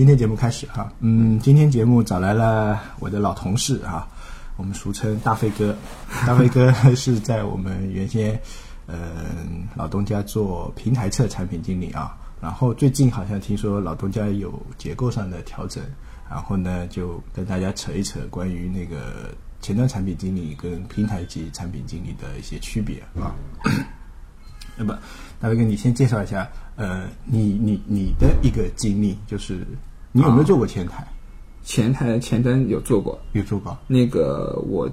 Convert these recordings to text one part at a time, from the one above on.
今天节目开始哈，嗯，今天节目找来了我的老同事啊，我们俗称大飞哥。大飞哥是在我们原先，嗯，老东家做平台侧产品经理啊。然后最近好像听说老东家有结构上的调整，然后呢就跟大家扯一扯关于那个前端产品经理跟平台级产品经理的一些区别啊。那么，大飞哥，你先介绍一下，呃，你你你的一个经历，就是你有没有做过前台？前台前端有做过，有做过。那个我，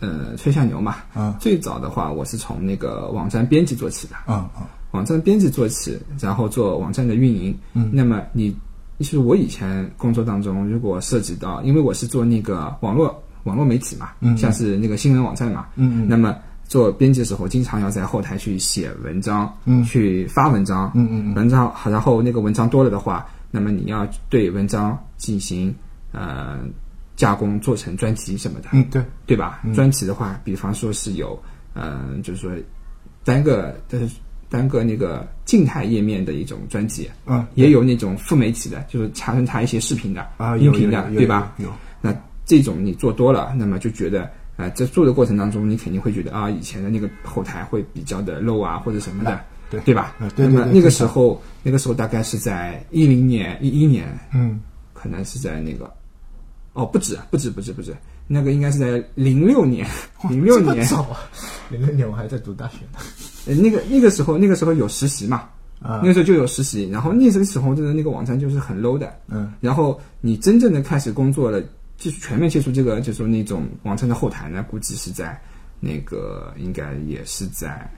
呃，吹下牛嘛。嗯。最早的话，我是从那个网站编辑做起的。嗯嗯。网站编辑做起，然后做网站的运营。嗯。那么你，其实我以前工作当中，如果涉及到，因为我是做那个网络网络媒体嘛，嗯，像是那个新闻网站嘛，嗯嗯。那么。做编辑的时候，经常要在后台去写文章，嗯，去发文章，嗯嗯嗯，文章好，然后那个文章多了的话，那么你要对文章进行呃加工，做成专辑什么的，嗯，对，对吧？专辑的话，比方说是有，嗯，就是说单个就是单个那个静态页面的一种专辑，嗯，也有那种副媒体的，就是插成它一些视频的啊，音频的，对吧？有，那这种你做多了，那么就觉得。啊，在做的过程当中，你肯定会觉得啊，以前的那个后台会比较的 low 啊，或者什么的，对对吧？对那么那个时候，那个时候大概是在一零年、一一年，嗯，可能是在那个，哦，不止，不止，不止，不止，那个应该是在零六年，零六年，早啊，零六年我还在读大学呢。呃，那个那个时候，那个时候有实习嘛，啊，那个时候就有实习，然后那个时候就是那个网站就是很 low 的，嗯，然后你真正的开始工作了。接触全面接触这个，就是说那种网站的后台呢，估计是在那个应该也是在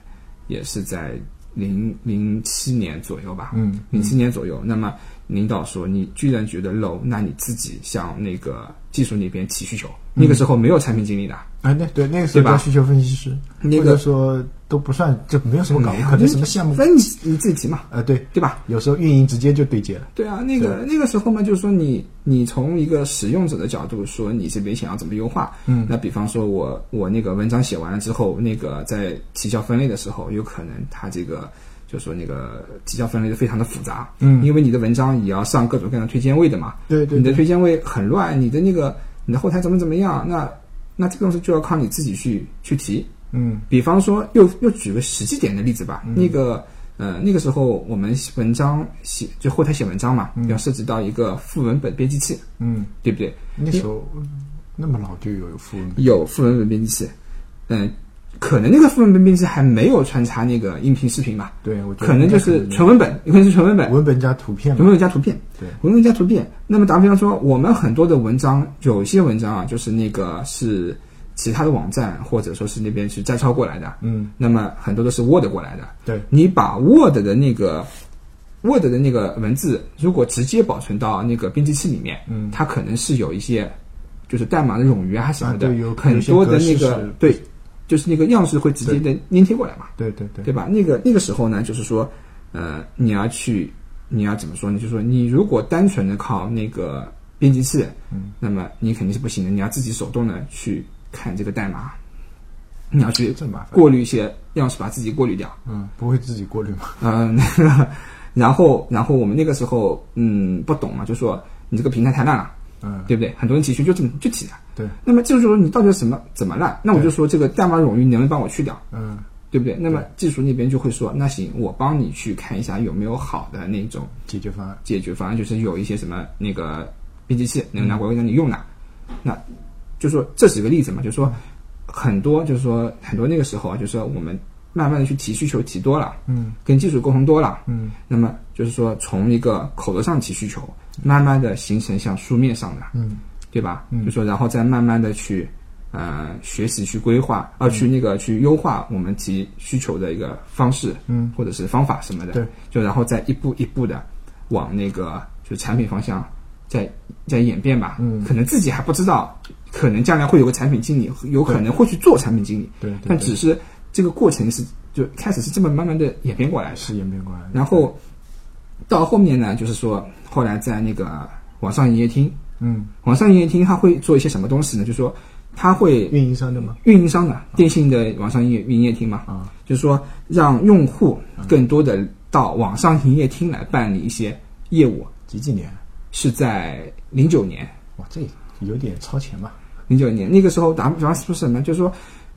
也是在零零七年左右吧，嗯，零七年左右。那么领导说你居然觉得 low，那你自己向那个技术那边提需求。那个时候没有产品经理的啊，那对那个时候叫需求分析师，那个说都不算，就没有什么岗位，可能什么项目，反正你你自己提嘛，呃，对对吧？有时候运营直接就对接了。对啊，那个那个时候嘛，就是说你你从一个使用者的角度说，你这边想要怎么优化？嗯，那比方说我我那个文章写完了之后，那个在提交分类的时候，有可能它这个就说那个提交分类的非常的复杂，嗯，因为你的文章也要上各种各样的推荐位的嘛，对对，你的推荐位很乱，你的那个你的后台怎么怎么样，那。那这个东西就要靠你自己去去提，嗯，比方说，又又举个实际点的例子吧。那个，呃，那个时候我们文章写就后台写文章嘛，要涉及到一个副文本编辑器，嗯，对不对？那时候那么老就有副文有副文本编辑器，嗯。可能那个副文本编辑还没有穿插那个音频视频吧？对，我可能就是纯文本，有可能是纯文本，文本加图片，文本加图片，对，文本加图片。那么打比方说，我们很多的文章，有些文章啊，就是那个是其他的网站或者说是那边去摘抄过来的，嗯，那么很多都是 Word 过来的，对，你把 Word 的那个 Word 的那个文字，如果直接保存到那个编辑器里面，嗯，它可能是有一些就是代码的冗余啊什么的，有很多的那个对。就是那个样式会直接的粘贴过来嘛？对对对，对吧？那个那个时候呢，就是说，呃，你要去，你要怎么说呢？就是说，你如果单纯的靠那个编辑器，嗯，那么你肯定是不行的。你要自己手动的去看这个代码，你要去过滤一些样式，把自己过滤掉。嗯，不会自己过滤吗？嗯，那个，然后然后我们那个时候嗯不懂嘛，就说你这个平台太烂了。嗯，对不对？很多人提需就这么就提的。对。那么就是说，你到底什么怎么烂？那我就说这个代码冗余，你能不能帮我去掉？嗯，对不对？那么技术那边就会说，那行，我帮你去看一下有没有好的那种解决方案。解决方案就是有一些什么那个编辑器能拿过来让你用的。那就说这是个例子嘛，就是说很多就是说很多那个时候啊，就是说我们慢慢的去提需求提多了，嗯，跟技术沟通多了，嗯，那么就是说从一个口头上提需求。慢慢的形成像书面上的，嗯，对吧？嗯，就说然后再慢慢的去，呃，学习去规划，啊，去那个去优化我们提需求的一个方式，嗯，或者是方法什么的，对，就然后再一步一步的往那个就产品方向在在演变吧，嗯，可能自己还不知道，可能将来会有个产品经理，有可能会去做产品经理，对，但只是这个过程是就开始是这么慢慢的演变过来的，是演变过来的，然后到后面呢，就是说。后来在那个网上营业厅，嗯，网上营业厅他会做一些什么东西呢？就是说他会运营商的吗？运营商的电信的网上营业营业厅嘛，啊，就是说让用户更多的到网上营业厅来办理一些业务。几几年？是在零九年，哇，这有点超前吧？零九年那个时候，打比方说什么，就是说，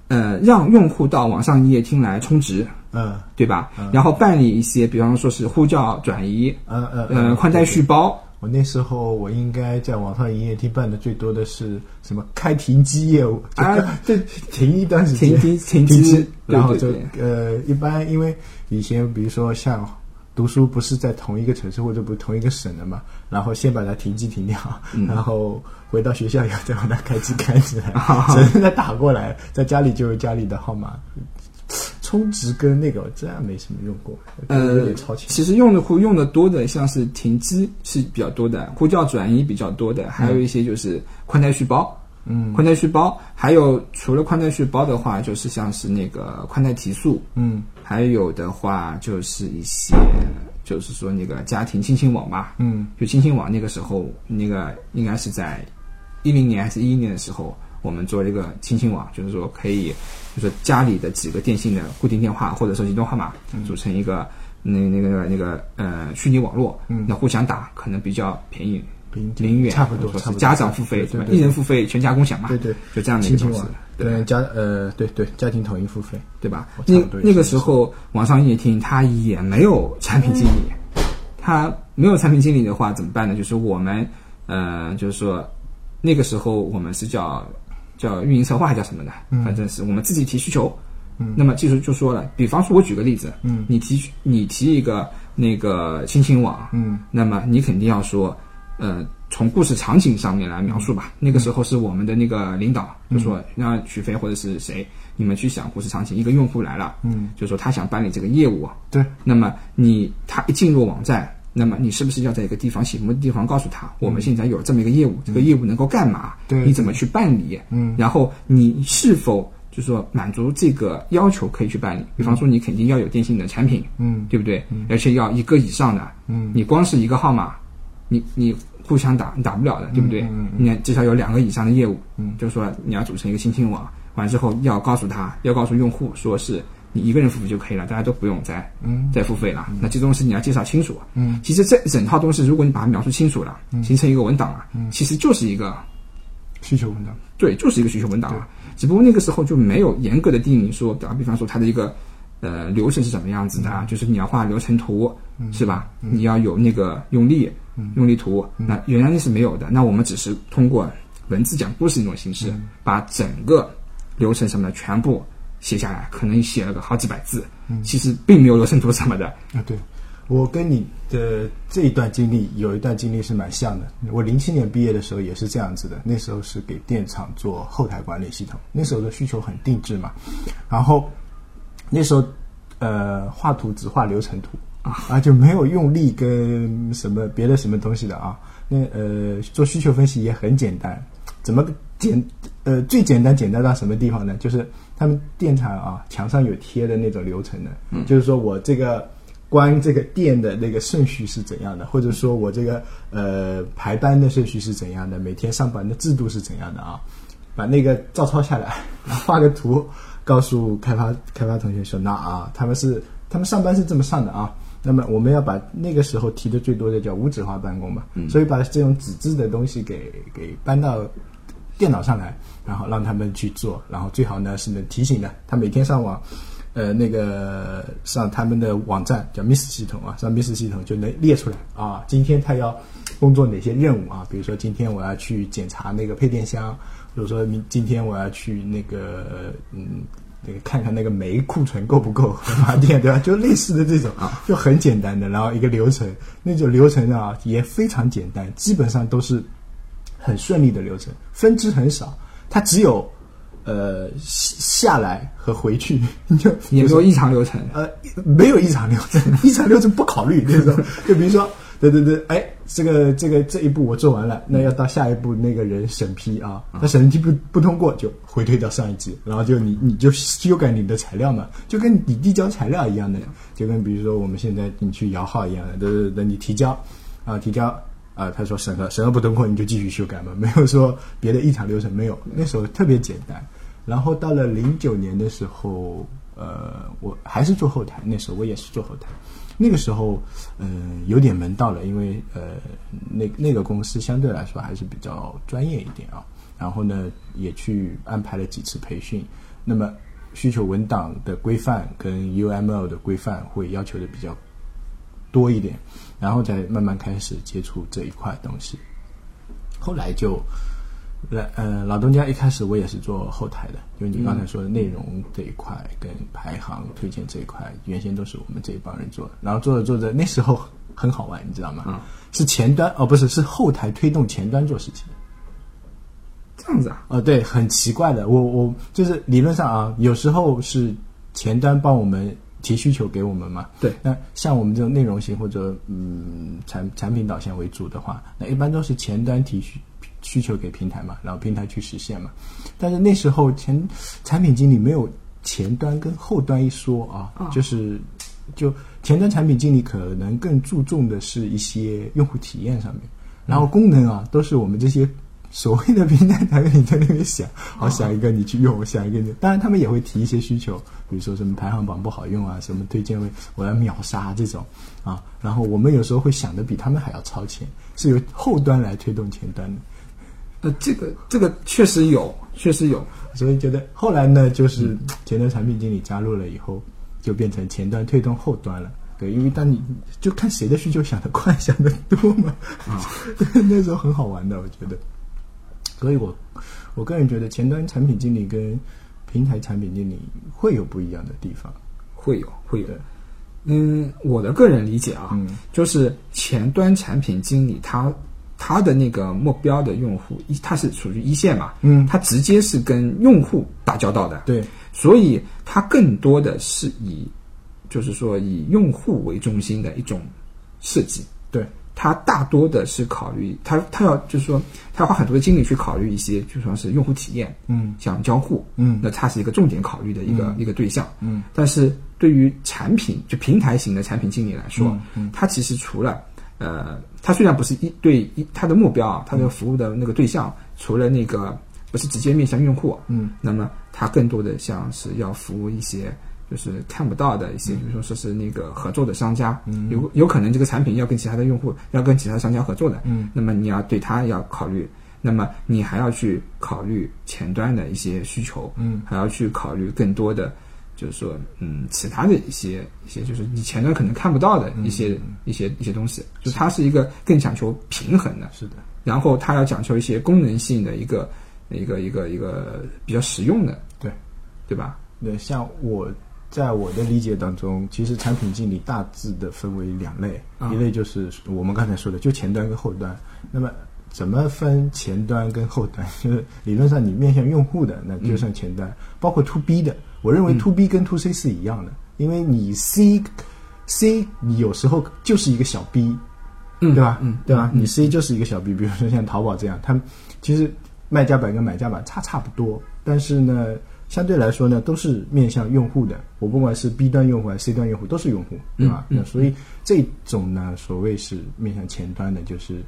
呃，让用户到网上营业厅来充值，嗯。对吧？然后办理一些，比方说是呼叫转移，嗯嗯呃，宽带续包，我那时候我应该在网上营业厅办的最多的是什么开停机业务啊，对，停一段时间，停停停停机，然后就呃，一般因为以前比如说像读书不是在同一个城市或者不是同一个省的嘛，然后先把它停机停掉，嗯然后回到学校以后再把它开机开起来，只能再打过来，在家里就有家里的号码。充值跟那个这样没什么用过，我觉得有呃点超，前。其实用的户用的多的，像是停机是比较多的，呼叫转移比较多的，还有一些就是宽带续包。嗯。宽带续包，还有除了宽带续包的话，就是像是那个宽带提速，嗯。还有的话就是一些，就是说那个家庭亲情网吧，嗯。就亲情网那个时候，那个应该是在一零年还是一一年的时候，我们做了一个亲情网，就是说可以，就是家里的几个电信的固定电话或者手机电话号码组成一个那那个那个呃虚拟网络，嗯。那互相打可能比较便宜，零零元差不多是家长付费对对？对对一人付费，全家共享嘛，对对，就这样的一个东西亲情网，对对家呃对对家庭统一付费，对吧那那个时候，网上营业厅它也没有产品经理，它没有产品经理的话怎么办呢？就是我们，呃，就是说，那个时候我们是叫叫运营策划还叫什么的，反正是我们自己提需求。嗯那么技术就说了，比方说，我举个例子，嗯你提你提一个那个亲情网，嗯那么你肯定要说，呃，从故事场景上面来描述吧。那个时候是我们的那个领导就说让许飞或者是谁，你们去想故事场景，一个用户来了，嗯，就说他想办理这个业务，对，那么你他一进入网站，那么你是不是要在一个地方醒目的地方告诉他，我们现在有这么一个业务，这个业务能够干嘛？对你怎么去办理？嗯。然后你是否就是说满足这个要求可以去办理？比方说你肯定要有电信的产品，嗯。对不对？而且要一个以上的，嗯。你光是一个号码，你你互相打你打不了的，对不对？嗯嗯。你至少有两个以上的业务，嗯。就是说你要组成一个新兴网，完之后要告诉他，要告诉用户说是你一个人付费就可以了，大家都不用再嗯。再付费了。那这东西你要介绍清楚。嗯，其实这整套东西，如果你把它描述清楚了，形成一个文档了，嗯。其实就是一个需求文档，对，就是一个需求文档了。只不过那个时候就没有严格的定义说，打比方说它的一个呃流程是怎么样子的啊，就是你要画流程图，是吧？你要有那个用力，用力图，那原来是没有的。那我们只是通过文字讲故事那种形式，把整个流程什么的全部写下来，可能写了个好几百字，其实并没有流程图什么的。啊，对，我跟你的这一段经历有一段经历是蛮像的。我零七年毕业的时候也是这样子的，那时候是给电厂做后台管理系统，那时候的需求很定制嘛，然后那时候呃画图只画流程图啊，就没有用力跟什么别的什么东西的啊。那呃做需求分析也很简单，怎么简呃最简单简单到什么地方呢？就是他们电厂啊墙上有贴的那种流程的，就是说我这个关这个电的那个顺序是怎样的，或者说我这个呃排班的顺序是怎样的，每天上班的制度是怎样的啊？把那个照抄下来，然 后画个图，告诉开发开发同学说，那啊，他们是他们上班是这么上的啊。那么我们要把那个时候提的最多的叫无纸化办公嘛，所以把这种纸质的东西给给搬到电脑上来，然后让他们去做，然后最好呢是能提醒的，他每天上网，呃，那个上他们的网站叫 Miss 系统啊，上 Miss 系统就能列出来啊，今天他要工作哪些任务啊？比如说今天我要去检查那个配电箱，比如说明今天我要去那个嗯。那个看看那个煤库存够不够发电，对吧？就类似的这种啊，就很简单的，然后一个流程，那种流程啊也非常简单，基本上都是很顺利的流程，分支很少，它只有呃下来和回去，你 就也没有异常流程，呃，没有异常流程，异常流程不考虑那种。就比如说，对对对，哎，这个这个这一步我做完了，那要到下一步那个人审批啊，他审批不不通过就回退到上一级，然后就你你就修改你的材料嘛，就跟你递交材料一样的，就跟比如说我们现在你去摇号一样的，对对对，你提交啊提交。啊，他说审核审核不通过，你就继续修改嘛，没有说别的异常流程，没有。那时候特别简单。然后到了零九年的时候，呃，我还是做后台，那时候我也是做后台。那个时候，嗯、有点门道了，因为呃，那那个公司相对来说还是比较专业一点啊。然后呢，也去安排了几次培训。那么需求文档的规范跟 UML 的规范会要求的比较多一点，然后再慢慢开始接触这一块东西。后来就，来呃，老东家一开始我也是做后台的，就你刚才说的内容这一块跟排行推荐这一块，原先都是我们这一帮人做的。然后做着做着，那时候很好玩，你知道吗？是前端哦，不是，是后台推动前端做事情。这样子啊，哦，对，很奇怪的，我我就是理论上啊，有时候是前端帮我们提需求给我们嘛。对那像我们这种内容型或者嗯产产品导向为主的话，那一般都是前端提需需求给平台嘛，然后平台去实现嘛。但是那时候前产品经理没有前端跟后端一说啊，啊就是就前端产品经理可能更注重的是一些用户体验上面，然后功能啊都是我们这些所谓的平台产品在那边想，好想一个你去用，我想一个你，当然他们也会提一些需求，比如说什么排行榜不好用啊，什么推荐位我要秒杀这种啊，然后我们有时候会想的比他们还要超前，是由后端来推动前端的。呃，这个这个确实有，确实有，所以觉得后来呢，就是前端产品经理加入了以后，就变成前端推动后端了。对，因为当你就看谁的需求想得快、想得多嘛，那时候很好玩的，我觉得。所以我我个人觉得前端产品经理跟平台产品经理会有不一样的地方。会有会有对。嗯，我的个人理解啊，嗯就是前端产品经理他他的那个目标的用户，一他是属于一线嘛，嗯。他直接是跟用户打交道的，对，所以他更多的是以就是说以用户为中心的一种设计。对，他大多的是考虑他他要就是说他要花很多的精力去考虑一些就说是用户体验，嗯。像交互，嗯。那它是一个重点考虑的一个、嗯。一个对象，嗯，但是对于产品就平台型的产品经理来说，嗯。嗯。它其实除了呃，它虽然不是一对一，它的目标啊，它的服务的那个对象，除了那个不是直接面向用户，嗯，那么它更多的像是要服务一些。就是看不到的一些，比如说说是那个合作的商家，嗯。有有可能这个产品要跟其他的用户，要跟其他商家合作的，嗯，那么你要对它要考虑，那么你还要去考虑前端的一些需求，嗯，还要去考虑更多的，就是说，嗯，其他的一些一些，就是你前端可能看不到的一些、一些一些东西，就它是一个更讲求平衡的，是的，然后它要讲求一些功能性的一个一个一个一个比较实用的，对，对吧？对，像我在我的理解当中，其实产品经理大致的分为两类，啊一类就是我们刚才说的，就前端跟后端。那么怎么分前端跟后端？就是理论上你面向用户的，那就算前端，包括 to B 的。我认为 to B 跟 to C 是一样的，因为你 C C 你有时候就是一个小 B，嗯，对吧？嗯，对吧？你 C 就是一个小 B，比如说像淘宝这样，它们其实卖家版跟买家版差差不多，但是呢，相对来说呢，都是面向用户的。我不管是 B 端用户还是 C 端用户，都是用户，对吧？那所以这种呢，所谓是面向前端的，就是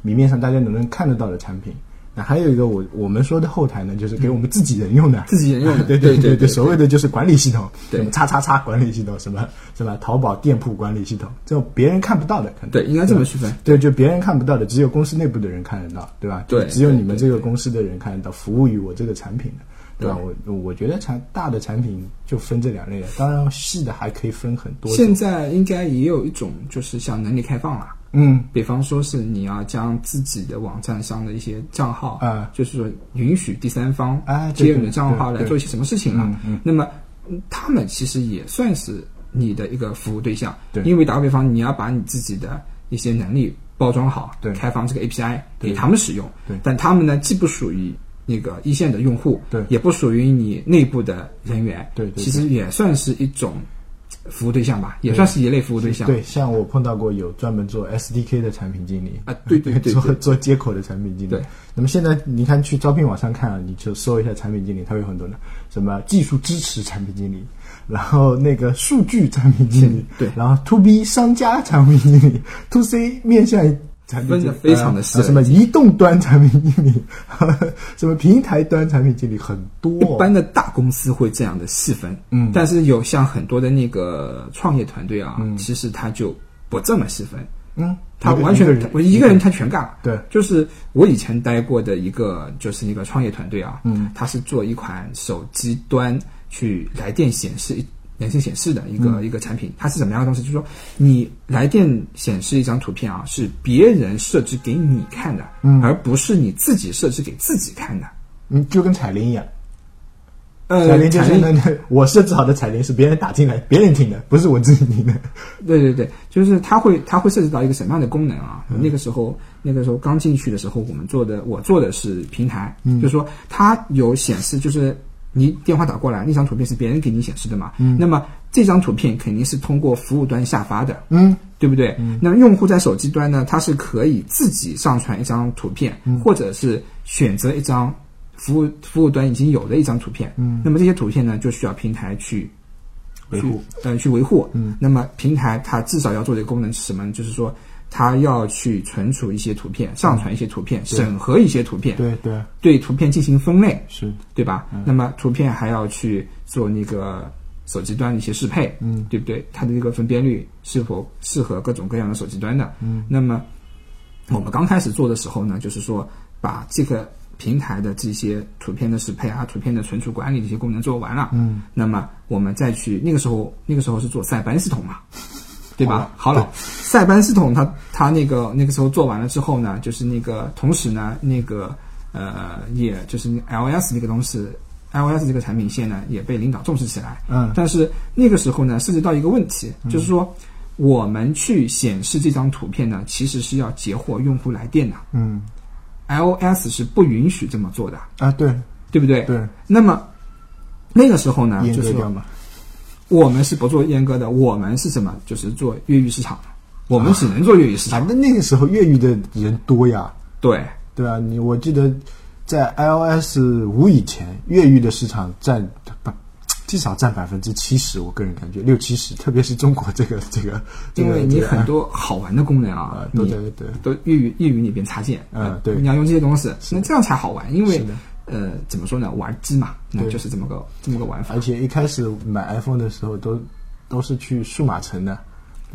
明面上大家能能看得到的产品。那还有一个我我们说的后台呢，就是给我们自己人用的，自己人用的 对对对对对所谓的就是管理系统，什么叉叉叉管理系统，什么什么淘宝店铺管理系统，这种别人看不到的，可能对，应该这么区分。对，就别人看不到的，只有公司内部的人看得到，对吧？对只有你们这个公司的人看得到，服务于我这个产品的，对吧？我我觉得产大的产品就分这两类了，当然细的还可以分很多。现在应该也有一种就是像能力开放了。嗯。比方说是你要将自己的网站上的一些账号啊。就是说允许第三方啊对接你的账号来做一些什么事情了。那么嗯他们其实也算是你的一个服务对象，对。因为打个比方，你要把你自己的一些能力包装好，对。开放这个 API 对。给他们使用，对。但他们呢既不属于那个一线的用户，对。也不属于你内部的人员，对对对。其实也算是一种服务对象吧，也算是一类服务对象，对，像我碰到过有专门做 SDK 的产品经理啊对对对 做对。做接口的产品经理。对，那么现在你看去招聘网上看啊，你就搜一下产品经理，它有很多的什么技术支持产品经理，然后那个数据产品经理，对。然后 To B 商家产品经理，To C 面向分得非常的细。呃什么移动端产品经理，什么平台端产品经理很多、一般的大公司会这样的细分，嗯。但是有像很多的那个创业团队啊，嗯。其实他就不这么细分，嗯，他完全我一个人他全干了。对，就是我以前待过的一个，就是一个创业团队啊，嗯，他是做一款手机端去来电显示人性显示的一个、嗯一个产品，它是怎么样的东西？就是说，你来电显示一张图片啊，是别人设置给你看的，嗯而不是你自己设置给自己看的。嗯，就跟彩铃一样，呃，彩铃就彩铃是那我设置好的彩铃是别人打进来，别人听的，不是我自己听的。对对对，就是它会它会涉及到一个什么样的功能啊？嗯那个时候那个时候刚进去的时候，我们做的我做的是平台，嗯就是说它有显示，就是你电话打过来那张图片是别人给你显示的嘛，那么这张图片肯定是通过服务端下发的，嗯对不对？那么用户在手机端呢，他是可以自己上传一张图片，嗯或者是选择一张服务服务端已经有的一张图片。嗯那么这些图片呢，就需要平台去维护去呃去维护。嗯，那么平台它至少要做的一个功能是什么呢？就是说它要去存储一些图片，上传一些图片，审核一些图片，对对。对图片进行分类，是，对吧？那么图片还要去做那个手机端的一些适配，嗯。对不对？它的这个分辨率是否适合各种各样的手机端的？嗯，那么我们刚开始做的时候呢，就是说把这个平台的这些图片的适配啊、图片的存储管理这些功能做完了，嗯。那么我们再去那个时候那个时候是做塞班系统嘛，对吧？好了，塞班系统它它那个那个时候做完了之后呢，就是那个同时呢，那个呃，也就是那个 iOS 那个东西，iOS 这个产品线呢也被领导重视起来。嗯。但是那个时候呢，涉及到一个问题，就是说我们去显示这张图片呢，其实是要截获用户来电的。嗯，iOS 是不允许这么做的，啊对。对不对？对，那么那个时候呢，阉就是我们是不做阉割的，我们是什么？就是做越狱市场，我们只能做越狱市场。啊，那那个时候越狱的人多呀，对，对啊，你我记得在 iOS 五以前，越狱的市场占不至少占百分之七十，我个人感觉六七十，特别是中国这个 这个，因为你很多好玩的功能啊啊，都对都越狱越狱里边插件，嗯对。你要用这些东西，那这样才好玩。因为是的呃，怎么说呢，玩机嘛，那对就是这么个这么个玩法而。且一开始买 iPhone 的时候都都是去数码城的。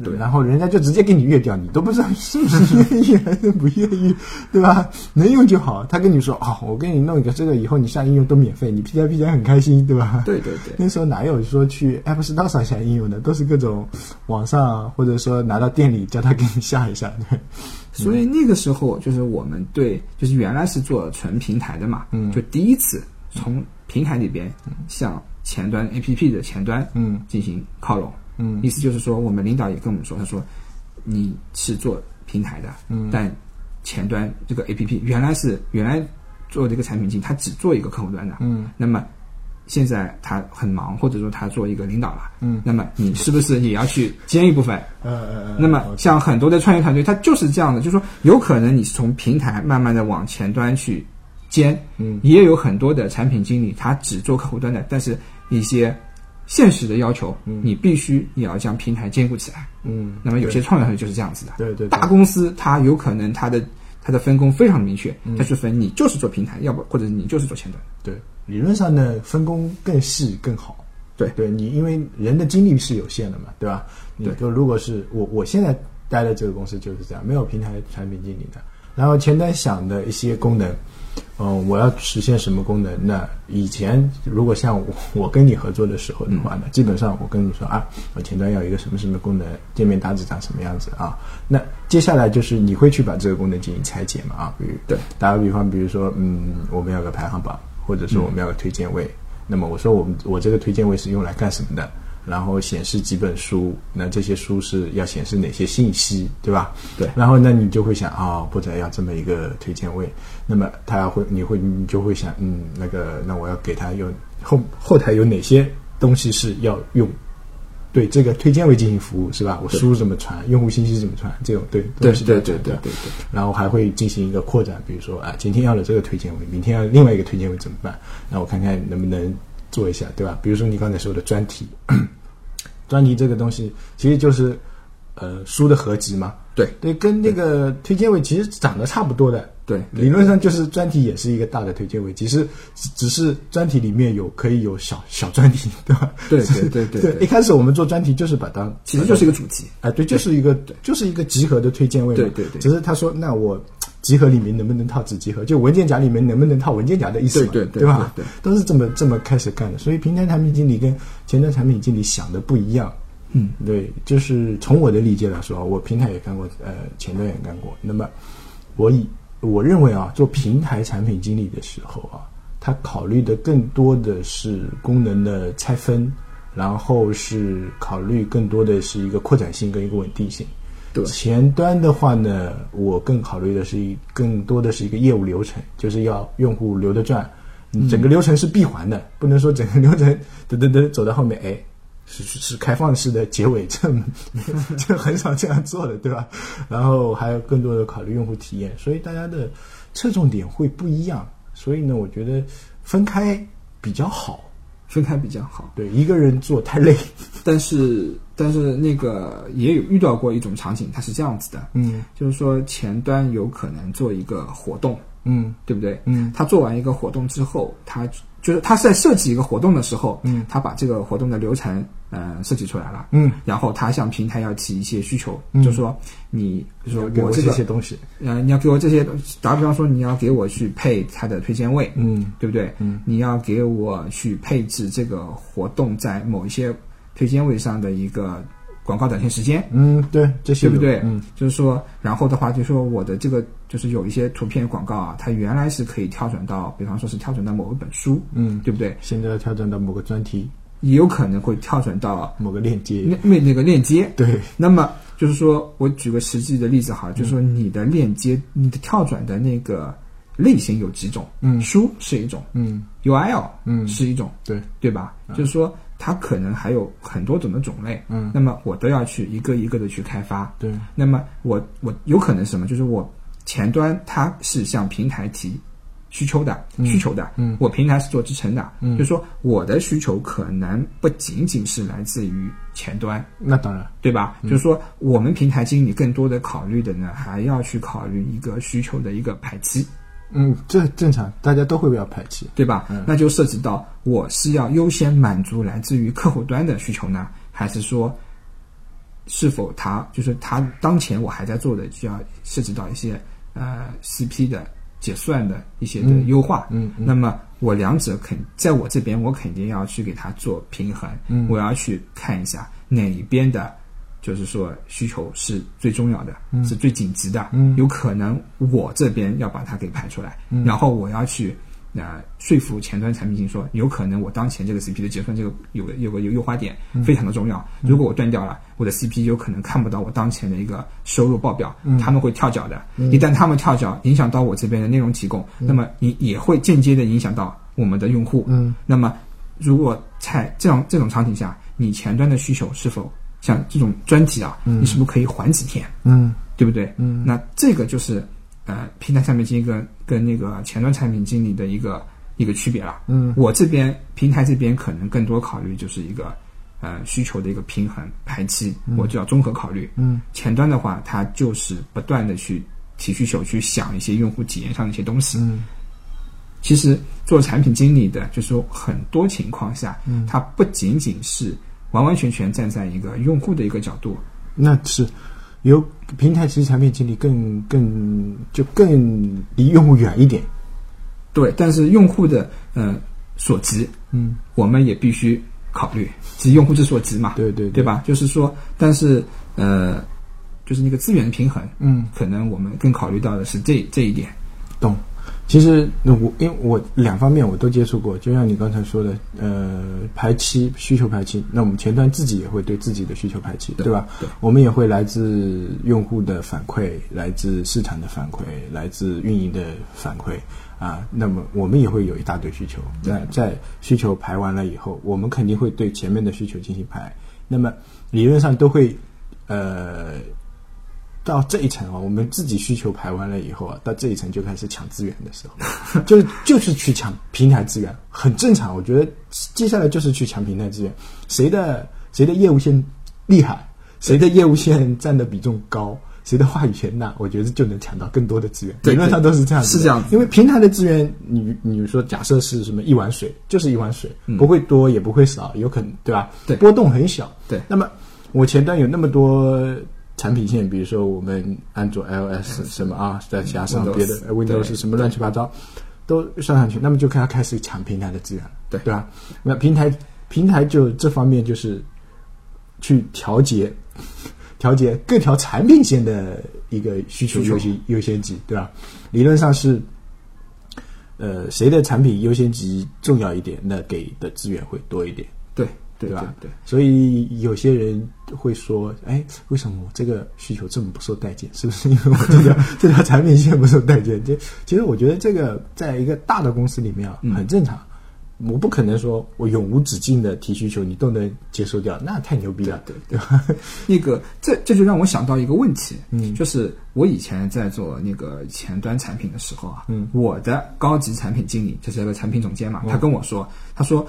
对然后人家就直接给你越掉，你都不知道是不是愿意还是不愿意，对吧？能用就好。他跟你说，哦，我给你弄一个这个，以后你下应用都免费，你 P 加 P 加很开心，对吧？对对对，那时候哪有说去 App Store 上下应用的，都是各种网上或者说拿到店里叫他给你下一下，对。所以那个时候就是我们对，就是原来是做纯平台的嘛，嗯。就第一次从平台里边向前端 APP 的前端嗯。进行靠拢。嗯。意思就是说，我们领导也跟我们说，他说你是做平台的，嗯。但前端这个 APP 原来是原来做这个产品经，他只做一个客户端的，嗯。那么现在他很忙，或者说他做一个领导了，嗯。那么你是不是也要去兼一部分？嗯嗯嗯那么像很多的创业团队，它就是这样的，就是说有可能你是从平台慢慢的往前端去兼，嗯。也有很多的产品经理他只做客户端的，但是一些现实的要求，你必须也要将平台兼顾起来。嗯，那么有些创业团队就是这样子的，对。对对大公司它有可能它的它的分工非常明确，嗯。它是分你就是做平台，要不或者你就是做前端。对，理论上呢分工更细更好。对对你，因为人的精力是有限的嘛，对吧？你对就如果是我我现在待的这个公司就是这样，没有平台产品经理的，然后前端想的一些功能，嗯、我要实现什么功能？那以前如果像我我跟你合作的时候的话呢，基本上我跟你说啊，我前端要一个什么什么功能，界面大致长什么样子啊？那接下来就是你会去把这个功能进行拆解嘛？啊，比如对，打个比方，比如说嗯，我们要个排行榜，或者说我们要个推荐位。那么我说我们我这个推荐位是用来干什么的？然后显示几本书，那这些书是要显示哪些信息，对吧？对然后那，你就会想啊，或者要这么一个推荐位，那么他会，你会，你就会想，嗯，那个，那我要给他用后后台有哪些东西是要用对这个推荐位进行服务，是吧？我输入怎么传，用户信息怎么传，这种对对对对对对对。然后还会进行一个扩展，比如说啊，今天要了这个推荐位，明天要另外一个推荐位怎么办？那我看看能不能做一下，对吧？比如说你刚才说的专题，专题这个东西其实就是呃书的合集嘛，对对，跟那个推荐位其实长得差不多的。对理论上就是专题也是一个大的推荐位，其实只只是专题里面有可以有小小专题，对吧？对对对对对。一开始我们做专题就是把它其实就是一个主题，哎，对，就是一个就是一个集合的推荐位嘛。对对对只是他说，那我集合里面能不能套子集合？就文件夹里面能不能套文件夹的意思嘛？对对对对吧？对对都是这么这么开始干的。所以平台产品经理跟前端产品经理想的不一样。嗯，对，就是从我的理解来说啊，我平台也干过，呃，前端也干过。那么，我以我认为啊，做平台产品经理的时候啊，他考虑的更多的是功能的拆分，然后是考虑更多的是一个扩展性跟一个稳定性。对前端的话呢，我更考虑的是一更多的是一个业务流程，就是要用户留得转，整个流程是闭环的，不能说整个流程噔噔噔走到后面，哎，是是是开放式的结尾，这 这很少这样做的，对吧？然后还有更多的考虑用户体验，所以大家的侧重点会不一样。所以呢，我觉得分开比较好。分开比较好。对，一个人做太累。但是但是那个也有遇到过一种场景，它是这样子的，嗯就是说前端有可能做一个活动，嗯对不对？嗯他做完一个活动之后，他就是他是在设计一个活动的时候，嗯。他把这个活动的流程呃设计出来了，嗯，然后他向平台要提一些需求，嗯。就说你就说我我这些东西。呃你要给我这些，打比方说你要给我去配它的推荐位，嗯。对不对？嗯。你要给我去配置这个活动在某一些推荐位上的一个广告展现时间，嗯，对，这些对不对？嗯就是说，然后的话，就是说我的这个就是有一些图片广告啊，它原来是可以跳转到，比方说是跳转到某一本书，嗯，对不对？现在要跳转到某个专题、也有可能会跳转到某个链接。那那那个链接。对，那么就是说我举个实际的例子哈，就是说你的链接，你的跳转的那个类型有几种？嗯书是一种嗯，URL 嗯是一种，对，对吧？就是说它可能还有很多种的种类，嗯。那么我都要去一个一个的去开发。对，那么我我有可能是什么？就是我前端它是向平台提需求的，需求的，嗯。我平台是做支撑的，嗯。就是说我的需求可能不仅仅是来自于前端，那当然，对吧？就是说我们平台经理更多的考虑的呢，还要去考虑一个需求的一个排期，嗯，这正常，大家都会比较排斥。对吧？那就涉及到我是要优先满足来自于客户端的需求呢，还是说是否他就是他当前我还在做的，就要涉及到一些呃 CP 的结算的一些的嗯优化。嗯嗯那么我两者肯在我这边，我肯定要去给它做平衡。嗯我要去看一下哪一边的。就是说，需求是最重要的，是最紧急的。嗯有可能我这边要把它给排出来，嗯然后我要去呃说服前端产品经理说，有可能我当前这个 CP 的结算这个有个有个有优化点嗯非常的重要。如果我断掉了，我的 CP 有可能看不到我当前的一个收入报表，嗯他们会跳脚的。一旦他们跳脚，影响到我这边的内容提供，那么你也会间接的影响到我们的用户。嗯那么如果在这样这种场景下，你前端的需求是否像这种专题啊，你是不是可以缓几天？嗯对不对？嗯那这个就是呃平台产品经理跟跟那个前端产品经理的一个一个区别了。嗯我这边平台这边可能更多考虑就是一个呃需求的一个平衡排期，我就要综合考虑。嗯前端的话，它就是不断的去提需求，去想一些用户体验上的一些东西。嗯其实做产品经理的，就是说很多情况下，嗯它不仅仅是完完全全站在一个用户的一个角度，那是由平台其实产品经理更更就更离用户远一点。对，但是用户的呃所急，嗯我们也必须考虑，即用户之所急嘛，对对对对吧？就是说，但是呃，就是那个资源平衡，嗯，可能我们更考虑到的是这这一点。懂。其实那我因为我两方面我都接触过，就像你刚才说的，呃，排期需求排期，那我们前端自己也会对自己的需求排期，对对吧？对我们也会来自用户的反馈，来自市场的反馈，来自运营的反馈啊。那么我们也会有一大堆需求。那在需求排完了以后，我们肯定会对前面的需求进行排。那么理论上都会，呃，到这一层啊，我们自己需求排完了以后啊，到这一层就开始抢资源的时候，就是就是去抢平台资源，很正常。我觉得接下来就是去抢平台资源，谁的谁的业务线厉害，谁的业务线占的比重高，谁的话语权大，我觉得就能抢到更多的资源。理论上都是这样是这样子因为平台的资源，你你说假设是什么一碗水，就是一碗水，嗯不会多也不会少，有可能对吧？对波动很小。对那么我前端有那么多产品线，比如说我们安卓、iOS 什么啊，再加上别的呃 Windows 什么乱七八糟，都上上去，那么就开始开始抢平台的资源了，对对吧？那平台平台就这方面就是去调节 调节各条产品线的一个需求需求优先优先级，对吧？理论上是，呃，谁的产品优先级重要一点，那给的资源会多一点。对对对吧对，所以有些人会说，哎，为什么我这个需求这么不受待见？是不是因为我这条 这条产品线不受待见？这其实我觉得这个在一个大的公司里面啊，嗯很正常。我不可能说我永无止境的提需求，你都能接受掉，那太牛逼了。对对吧？那个这这就让我想到一个问题，嗯就是我以前在做那个前端产品的时候啊，嗯我的高级产品经理就是那个产品总监嘛，他跟我说，他说，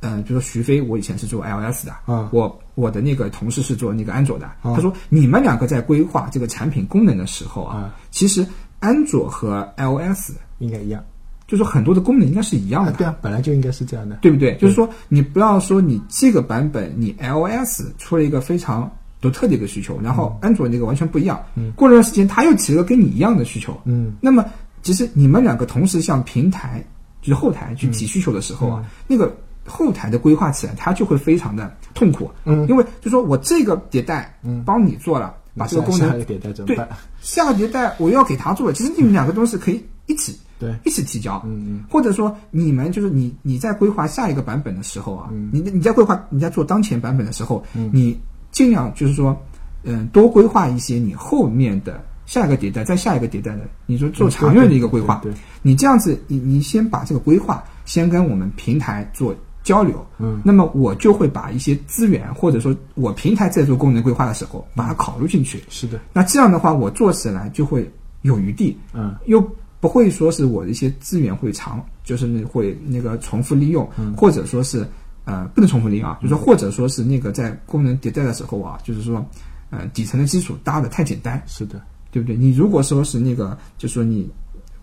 嗯、比如说徐飞，我以前是做 iOS 的，嗯我我的那个同事是做那个安卓的，嗯他说你们两个在规划这个产品功能的时候啊，嗯其实安卓和 iOS 应该一样。就是很多的功能应该是一样的，啊，对啊，本来就应该是这样的。对不对？就是说，你不要说你这个版本你 iOS 出了一个非常独特的一个需求，然后安卓那个完全不一样。嗯过了段时间，他又提了跟你一样的需求。嗯那么，其实你们两个同时向平台就是后台去提需求的时候啊，那个后台的规划起来，它就会非常的痛苦。嗯。因为就说我这个迭代嗯帮你做了，把这个功能下迭代对办？下个迭代我又要给他做了，其实你们两个东西可以一起对，一起提交，嗯嗯。或者说你们就是你你在规划下一个版本的时候啊，嗯。你你在规划你在做当前版本的时候，你尽量就是说，嗯，多规划一些你后面的下一个迭代，再下一个迭代的，你说做长远的一个规划，对对。对你这样子，你你先把这个规划先跟我们平台做交流，嗯，那么我就会把一些资源或者说我平台在做功能规划的时候，把它考虑进去，是的，那这样的话，我做起来就会有余地，嗯。又不会说是我的一些资源会长，就是那会那个重复利用，嗯。或者说是呃不能重复利用啊，就是说或者说是那个在功能迭代的时候啊，就是说呃底层的基础搭的太简单，是的，对不对？你如果说是那个，就说你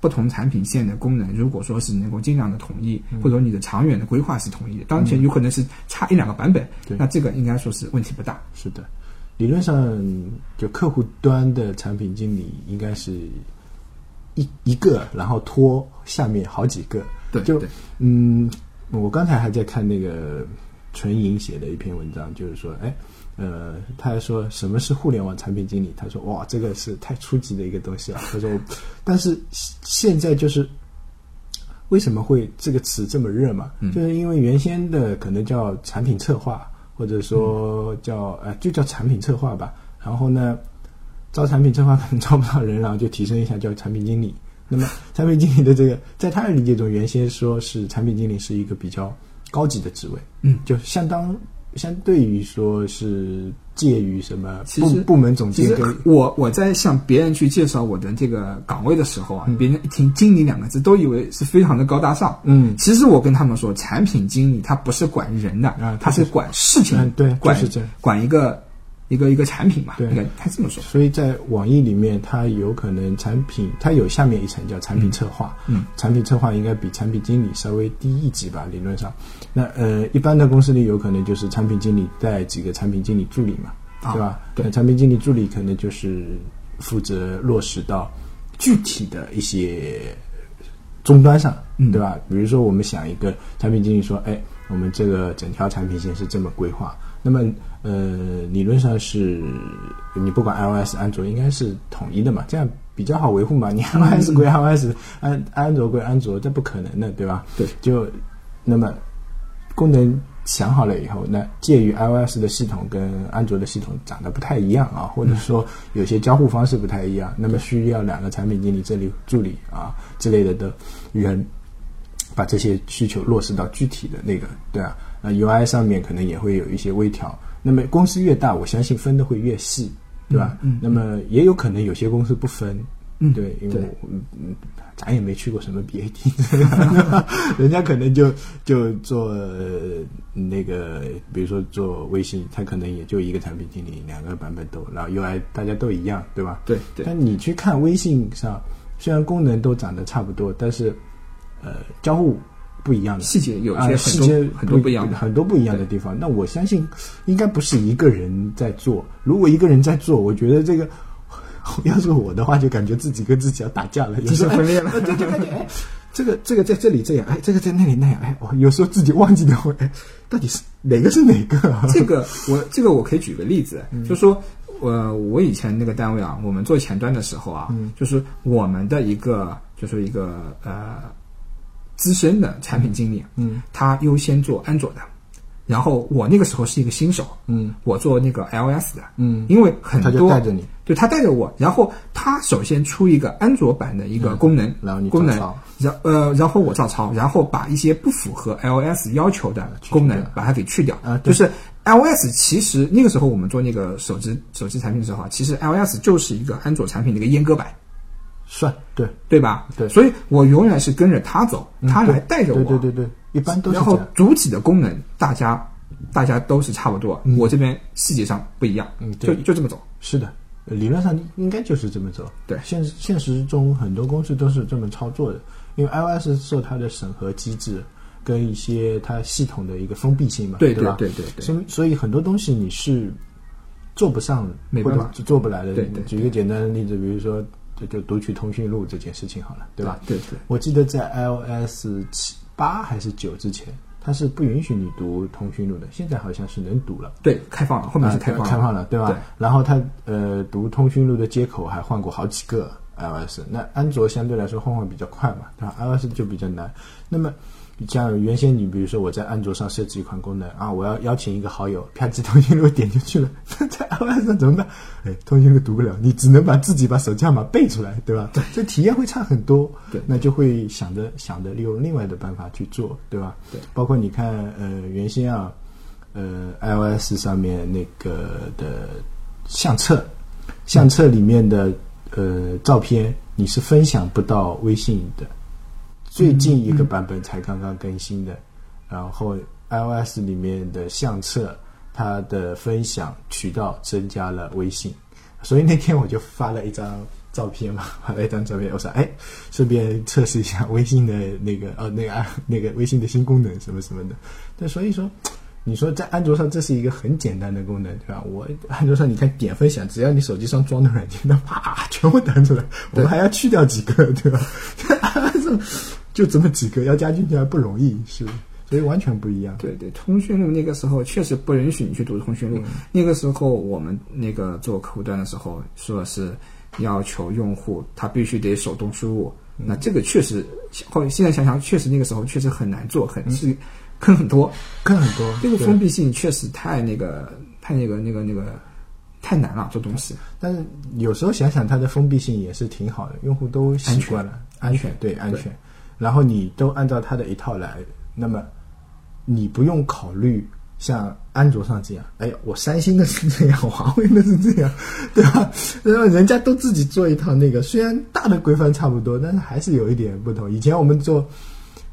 不同产品线的功能，如果说是能够尽量的统一，嗯或者说你的长远的规划是统一的，当前有可能是差一两个版本，对那这个应该说是问题不大。是的。理论上，就客户端的产品经理应该是一一个，然后拖下面好几个。就对对嗯，我刚才还在看那个纯银写的一篇文章，就是说，哎，呃，他还说什么是互联网产品经理？他说，哇，这个是太初级的一个东西了。他说，但是现在就是为什么会这个词这么热嘛？就是因为原先的可能叫产品策划，或者说叫呃就叫产品策划吧。然后呢，招产品策划可能招不到人，然后就提升一下叫产品经理。那么 产品经理的这个，在他的理解中，原先说是产品经理是一个比较高级的职位，嗯，就相当相对于说是介于什么部部门总其实监跟我我在向别人去介绍我的这个岗位的时候嗯啊，别人一听“经理”两个字，都以为是非常的高大上。嗯其实我跟他们说，产品经理他不是管人的，啊他是管事情，嗯对管就是这样管一个一个一个产品嘛，对应该他这么说。所以在网易里面，它有可能产品，它有下面一层叫产品策划。嗯，产品策划应该比产品经理稍微低一级吧，理论上。那呃，一般的公司里有可能就是产品经理带几个产品经理助理嘛，啊对吧？对那产品经理助理可能就是负责落实到具体的一些终端上，嗯对吧？比如说，我们想一个产品经理说，哎，我们这个整条产品线是这么规划，那么呃，理论上是你不管 iOS、安卓应该是统一的嘛，这样比较好维护嘛。你 iOS 归 iOS，安安卓归安卓，这不可能的，对吧？对，就那么功能想好了以后，那介于 iOS 的系统跟安卓的系统长得不太一样啊，或者说有些交互方式不太一样，那么需要两个产品经理、这里助理啊之类的的人，把这些需求落实到具体的那个，对啊，那 UI 上面可能也会有一些微调。那么公司越大，我相信分的会越细，对吧？嗯嗯那么也有可能有些公司不分，嗯对，因为我嗯嗯，咱也没去过什么 BAT，人家可能就就做呃那个，比如说做微信，他可能也就一个产品经理，两个版本都，然后 UI 大家都一样，对吧？对对但你去看微信上，虽然功能都长得差不多，但是呃交互不一样的。细节有啊，些很多、细节很多不一样的。很多不一样的地方。那我相信，应该不是一个人在做。如果一个人在做，我觉得这个，要是我的话，就感觉自己跟自己要打架了，有精时候神分裂了。哎 对，就感觉哎，这个这个在这里这样，哎，这个在那里那样，哎，我有时候自己忘记了，我哎，到底是哪个是哪个？啊？这个我这个我可以举个例子，嗯。就说我我以前那个单位啊，我们做前端的时候啊，嗯。就是我们的一个就是一个呃资深的产品经理，嗯。他优先做安卓的，然后我那个时候是一个新手，嗯。我做那个 iOS 的，嗯，因为很他就多带着你，对他带着我，然后他首先出一个安卓版的一个功能，嗯然后你功能，然呃，然后我照抄，然后把一些不符合 iOS 要求的功能把它给去掉。啊就是 iOS 其实那个时候我们做那个手机手机产品的时候啊，其实 iOS 就是一个安卓产品的一个阉割版，算对，对吧？对。所以我永远是跟着他走，嗯他来带着我。对对对对，一般都是然后。主体的功能大家大家都是差不多，我这边细节上不一样，嗯对就这么走。是的，理论上应该就是这么走。对现实现实中很多公司都是这么操作的，因为 iOS 受它的审核机制跟一些它系统的一个封闭性嘛，对对吧？对对所以所以很多东西你是做不上，没办法或者做不来的。对对举一个简单的例子，比如说就就读取通讯录这件事情好了，对吧？对对，我记得在 iOS 七八还是九之前，它是不允许你读通讯录的，现在好像是能读了。对，开放了，后面是啊开放了，开放了，对吧？对然后它呃读通讯录的接口还换过好几个 iOS，那安卓相对来说换换比较快嘛，对吧？iOS 就比较难。那么像原先你比如说我在安卓上设置一款功能啊，我要邀请一个好友，啪叽通讯录点进去了，那 在 iOS 上怎么办？哎，通讯录读不了，你只能把自己把手机号码背出来，对吧？对，这体验会差很多。对那就会想着想着利用另外的办法去做，对吧？对，包括你看呃原先啊。呃 iOS 上面那个的相册，相册里面的呃照片你是分享不到微信的，最近一个版本才刚刚更新的，然后 iOS 里面的相册它的分享渠道增加了微信，所以那天我就发了一张照片嘛，发了一张照片，我说哎，顺便测试一下微信的那个哦那个啊那个微信的新功能什么什么的，但，所以说。你说在安卓上这是一个很简单的功能，对吧？我安卓上你看点分享，只要你手机上装的软件，那啪全部弹出来，我们还要去掉几个，对吧？就这么几个要加进去还不容易，是，所以完全不一样。对对，通讯录那个时候确实不允许你去读通讯录。那个时候我们那个做客户端的时候，说是要求用户他必须得手动输入。那这个确实，后现在想想，确实那个时候确实很难做，很是坑很多。坑很多，这个封闭性确实太那个太那个那个那个太难了，做东西。但是有时候想想，它的封闭性也是挺好的，用户都习惯了，安安全对安全。然后你都按照他的一套来，那么你不用考虑像安卓上这样，哎呀，我三星的是这样，华为的是这样，对吧？然后人家都自己做一套那个，虽然大的规范差不多，但是还是有一点不同。以前我们做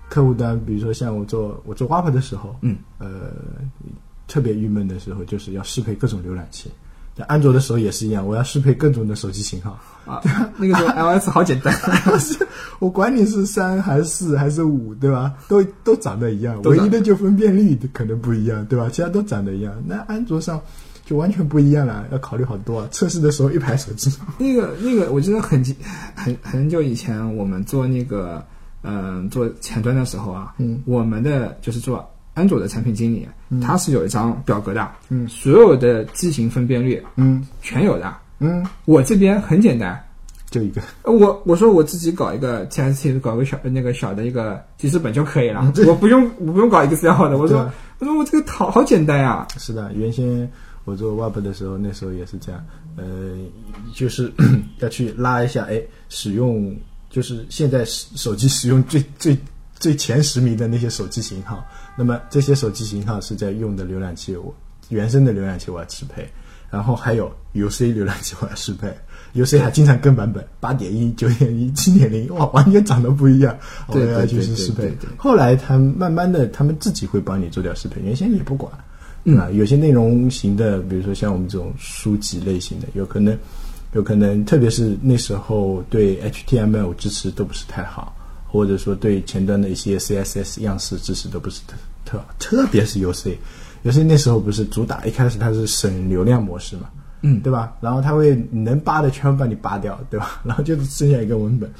客户端，比如说像我做我做 WAP 的时候，嗯，呃，特别郁闷的时候，就是要适配各种浏览器。在安卓的时候也是一样，我要适配各种的手机型号。啊，那个时候 iOS 好简单，是我管你是三还是四还是五，对吧？都都长得一样，唯一的就分辨率可能不一样，对吧？其他都长得一样。那安卓上就完全不一样了，要考虑好多啊。测试的时候一排手机，那个那个，我记得很很很久以前我们做那个嗯、做前端的时候啊，嗯，我们的就是做安卓的产品经理，他是有一张表格的，嗯。所有的机型分辨率嗯。全有的。嗯，我这边很简单，就一个，呃我我说我自己搞一个 TST，搞个小那个小的一个记事本就可以了，嗯我不用我不用搞 Excel 的。我说我说我这个好好简单呀，是的，原先我做 Web 的时候，那时候也是这样，呃，就是 要去拉一下，哎，使用就是现在手手机使用最最最前十名的那些手机型号，那么这些手机型号是在用的浏览器，我原生的浏览器我要适配，然后还有 UC 浏览器我要适配，，UC 还经常更版本，八点一、九点一、七点零，哇，完全长得不一样。我对对要去对对试适配。后来他们慢慢的，他们自己会帮你做掉适配，原先也不管。嗯啊，有些内容型的，比如说像我们这种书籍类型的，有可能，有可能，特别是那时候对 HTML 支持都不是太好，或者说对前端的一些 CSS 样式支持都不是特特，特别是 UC。UC 那时候不是主打，一开始它是省流量模式嘛，嗯对吧？然后它会能扒的全部把你扒掉，对吧？然后就剩下一个文本，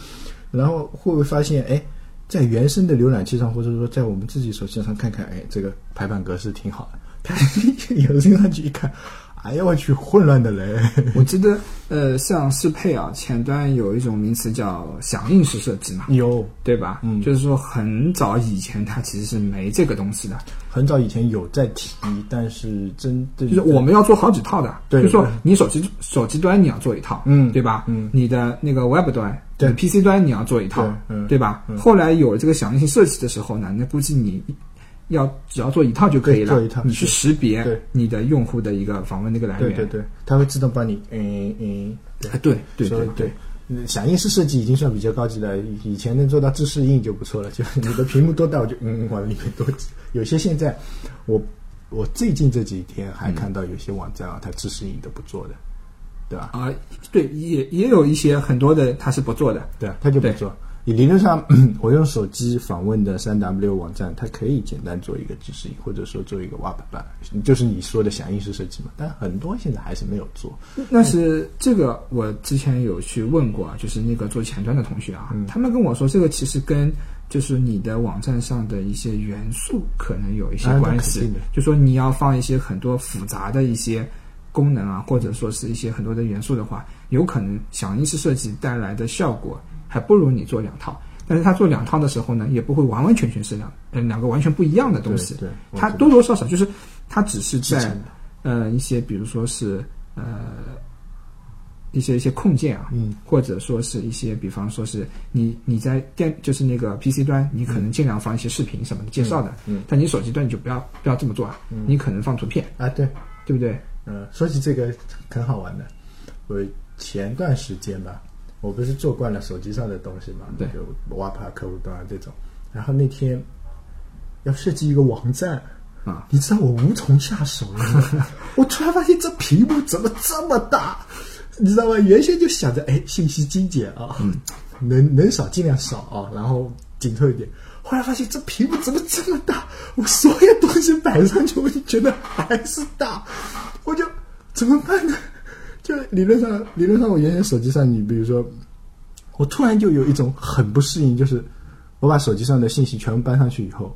然后会不会发现，哎，在原生的浏览器上，或者说在我们自己手机上看看，哎，这个排版格式挺好的。它 有听上去一看，哎呀我去，混乱的嘞！我记得，呃，像适配啊，前端有一种名词叫响应式设计嘛，有。对吧？嗯。就是说很早以前它其实是没这个东西的，很早以前有在提，但是真的就是我们要做好几套的，对就是说你手机手机端你要做一套，嗯对吧？嗯。你的那个 Web 端，对。PC 端你要做一套，对嗯对吧？嗯。后来有了这个响应性设计的时候呢，那估计你要只要做一套就可以了，做一套。你去识别你的用户的一个访问的一个来源，对对对，它会自动帮你，嗯嗯，对。哎对对对响应式设计已经算比较高级了，以以前能做到自适应就不错了。就是你的屏幕多大，我就嗯往里面多挤。有些现在，我我最近这几天还看到有些网站啊，它自适应都不做的，对吧？啊、对，也也有一些很多的它是不做的，对啊，它就不做。你理论上，我用手机访问的三 W 网站，它可以简单做一个自适应，或者说做一个 WAP 版，就是你说的响应式设计嘛。但很多现在还是没有做。那是这个，我之前有去问过啊，就是那个做前端的同学啊，嗯他们跟我说，这个其实跟就是你的网站上的一些元素可能有一些关系，就说你要放一些很多复杂的一些功能啊，或者说是一些很多的元素的话，有可能响应式设计带来的效果还不如你做两套。但是他做两套的时候呢，也不会完完全全是两呃两个完全不一样的东西，对它多多少少就是它只是在呃一些比如说是呃一些一些控件啊，嗯，或者说是一些比方说是你你在电就是那个 PC 端，你可能尽量放一些视频什么的介绍的，嗯嗯。但你手机端你就不要不要这么做啊，嗯。你可能放图片，啊，对，对不对？嗯，说起这个很好玩的，我前段时间吧，我不是做惯了手机上的东西嘛，对就 WAP 客户端啊这种，然后那天要设计一个网站。啊，你知道我无从下手了，我突然发现这屏幕怎么这么大，你知道吗？原先就想着，哎，信息精简啊，能能少尽量少啊，然后紧凑一点。后来发现这屏幕怎么这么大？我所有东西摆上去，我就觉得还是大，我就怎么办呢？就理论上，理论上我原先手机上，你比如说，我突然就有一种很不适应，就是我把手机上的信息全部搬上去以后，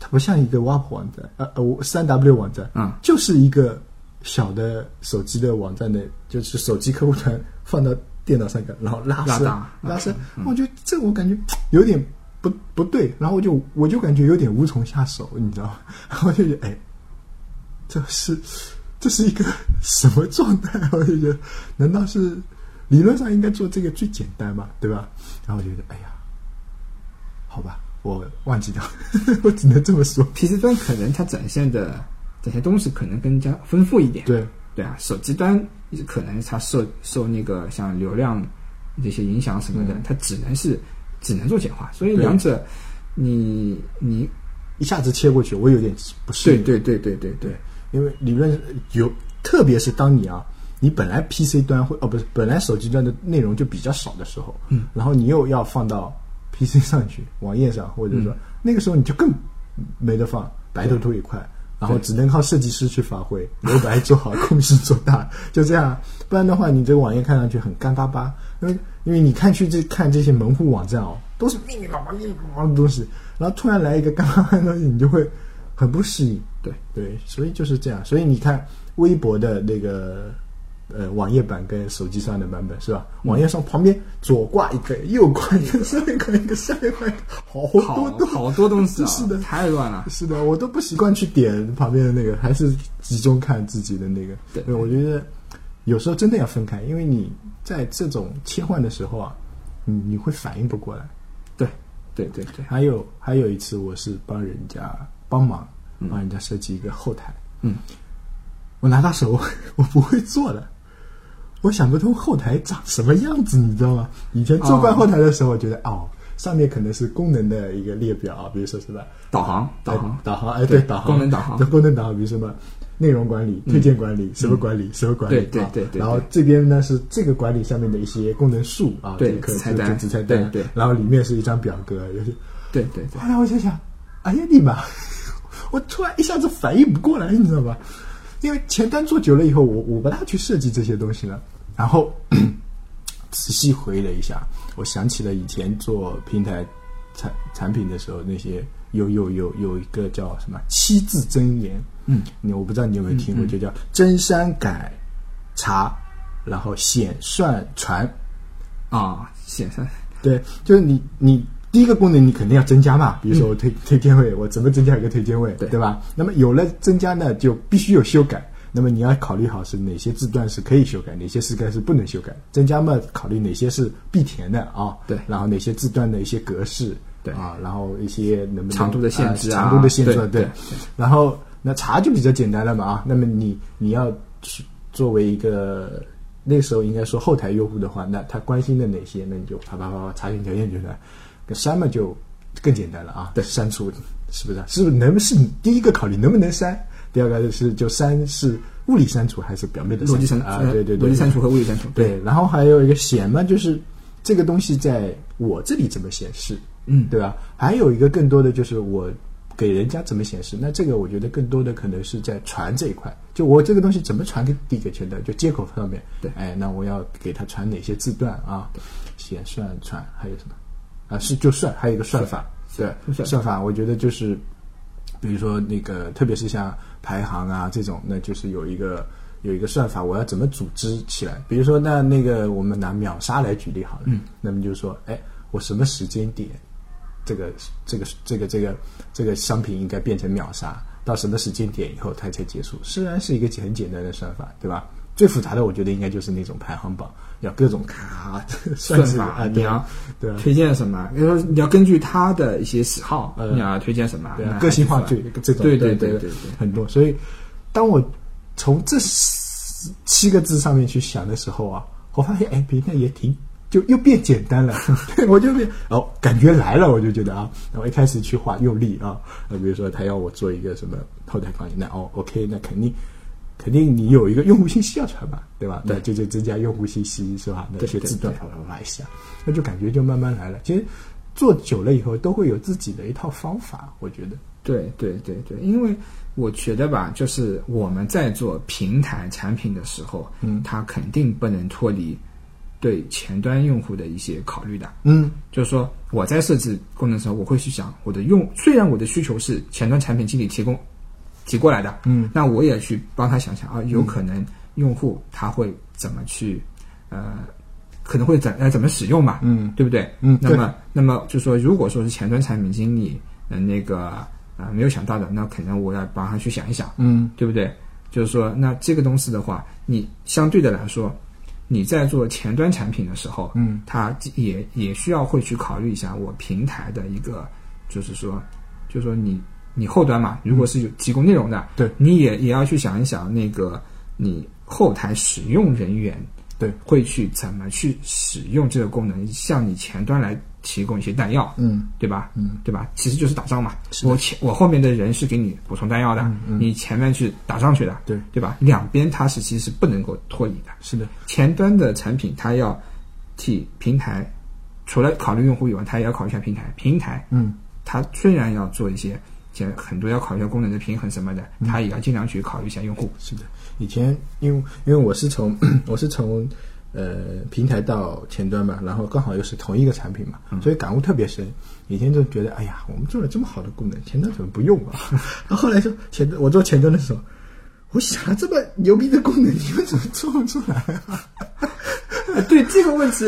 它不像一个 WAP 网站，呃呃，三 W 网站，嗯就是一个小的手机的网站的，就是手机客户端放到电脑上看，然后拉伸拉伸，我觉得这我感觉有点不不对，然后我就我就感觉有点无从下手，你知道吗？然 后我就觉得，哎，这是这是一个 什么状态？我就觉得，难道是理论上应该做这个最简单嘛，对吧？然后我就觉得，哎呀，好吧，我忘记掉，我只能这么说。PC 端可能它展现的这些东西可能更加丰富一点，对，对啊，手机端可能它受受那个像流量这些影响什么的，嗯它只能是只能做简化，所以两者你你一下子切过去，我有点不适应。对对对对对对对，因为理论有，特别是当你啊，你本来 PC 端会哦不是，本来手机端的内容就比较少的时候，嗯，然后你又要放到 PC 上去，网页上，或者说、那个时候你就更没得放，白头图一块。然后只能靠设计师去发挥，留白做好，控制做大，就这样。不然的话，你这个网页看上去很干巴巴，因为因为你看去这看这些门户网站哦，都是密密麻麻、密密麻麻的东西，然后突然来一个干巴巴的东西，你就会很不适应。对对，所以就是这样。所以你看微博的那个呃网页版跟手机上的版本是吧？网页上旁边左挂一个，右挂一个，上面挂一个，下面挂一个，好多好东好多东西啊，是的太乱了。是的，我都不习惯去点旁边的那个，还是集中看自己的那个。对我觉得有时候真的要分开，因为你在这种切换的时候啊，你你会反应不过来。对对对对，还有还有一次，我是帮人家帮忙，帮人家设计一个后台，嗯，我拿到手 我不会做的，我想不通后台长什么样子，你知道吗？以前做惯后台的时候，我觉得哦，上面可能是功能的一个列表，比如说什么导航，导航，导航，哎，对，导航，功能导航，功能导航，比如什么内容管理、推荐管理、什么管理、什么管理，对对对。然后这边呢是这个管理上面的一些功能树啊，对，子菜单，子菜单，对。然后里面是一张表格，有些，对对对。后来我就想，哎呀你妈！我突然一下子反应不过来，你知道吧？因为前端做久了以后，我我不大去设计这些东西了。然后 仔细回忆了一下，我想起了以前做平台产产品的时候，那些有有有有一个叫什么七字真言，嗯，你我不知道你有没有听过，就叫真删改查，然后显算传。啊，显算。对，就是你你。第一个功能你肯定要增加嘛，比如说我推推荐位，我怎么增加一个推荐位，对吧？那么有了增加呢，就必须有修改。那么你要考虑好是哪些字段是可以修改，哪些字段是不能修改。增加嘛，考虑哪些是必填的啊？对。然后哪些字段的一些格式，对啊，然后一些能不能长度的限制啊？长度的限制，对。然后那查就比较简单了嘛啊。那么你你要去作为一个那时候应该说后台用户的话，那他关心的哪些，那你就啪啪啪啪查询条件就来。删嘛就更简单了啊，对，删除是不是？是不是能是你第一个考虑能不能删？第二个是就删是物理删除还是表面的逻辑删啊？对对对，逻辑删除和物理删除。对，然后还有一个显嘛，就是这个东西在我这里怎么显示？嗯，对吧？还有一个更多的就是我给人家怎么显示？那这个我觉得更多的可能是在传这一块，就我这个东西怎么传给递给前端？就接口上面，对，哎，那我要给他传哪些字段啊？显算传还有什么？啊，是就算还有一个算法，对算法，我觉得就是，比如说那个，特别是像排行啊这种，那就是有一个有一个算法，我要怎么组织起来？比如说，那那个我们拿秒杀来举例好了，嗯，那么就是说，哎，我什么时间点，这个这个这个这个这个商品应该变成秒杀，到什么时间点以后它才结束？虽然是一个很简单的算法，对吧？最复杂的，我觉得应该就是那种排行榜。要各种卡 算法，你要对推荐什么？比如说你要根据他的一些喜好，你要推荐什么？个性化最这种对对对对对很多。所以当我从这七个字上面去想的时候啊，我发现哎，平台也挺就又变简单了。我就变哦，感觉来了，我就觉得啊，然后一开始去画用力啊，那比如说他要我做一个什么后台管理，那哦，OK，那肯定。肯定你有一个用户信息要传吧，对吧？对，就就增加用户信息是吧？那些字段啪啪啪一下，那就感觉就慢慢来了。其实做久了以后，都会有自己的一套方法，我觉得。对对对对，因为我觉得吧，就是我们在做平台产品的时候，嗯，它肯定不能脱离对前端用户的一些考虑的。嗯，就是说我在设置功能的时候，我会去想我的用，虽然我的需求是前端产品经理提供。提过来的，嗯，那我也去帮他想想啊，有可能用户他会怎么去，呃，可能会怎呃怎么使用嘛，嗯，对不对？嗯，那么那么就说，如果说是前端产品经理，嗯，那个啊没有想到的，那可能我要帮他去想一想，嗯，对不对？就是说，那这个东西的话，你相对的来说，你在做前端产品的时候，嗯，他也也需要会去考虑一下我平台的一个，就是说，就是说你。你后端嘛，如果是有提供内容的，对，你也也要去想一想，那个你后台使用人员，对，会去怎么去使用这个功能，向你前端来提供一些弹药，嗯，对吧？嗯，对吧？其实就是打仗嘛，我前我后面的人是给你补充弹药的，你前面去打上去的，对，对吧？两边它是其实是不能够脱离的，是的，前端的产品它要替平台，除了考虑用户以外，它也要考虑一下平台，平台，嗯，它虽然要做一些。很多要考虑功能的平衡什么的，他也要尽量去考虑一下用户。是的，以前因为因为我是从我是从呃平台到前端嘛，然后刚好又是同一个产品嘛，所以感悟特别深。以前就觉得，哎呀，我们做了这么好的功能，前端怎么不用啊？然后后来说前端，我做前端的时候，我想了这么牛逼的功能，你们怎么做不出来啊？对这个问题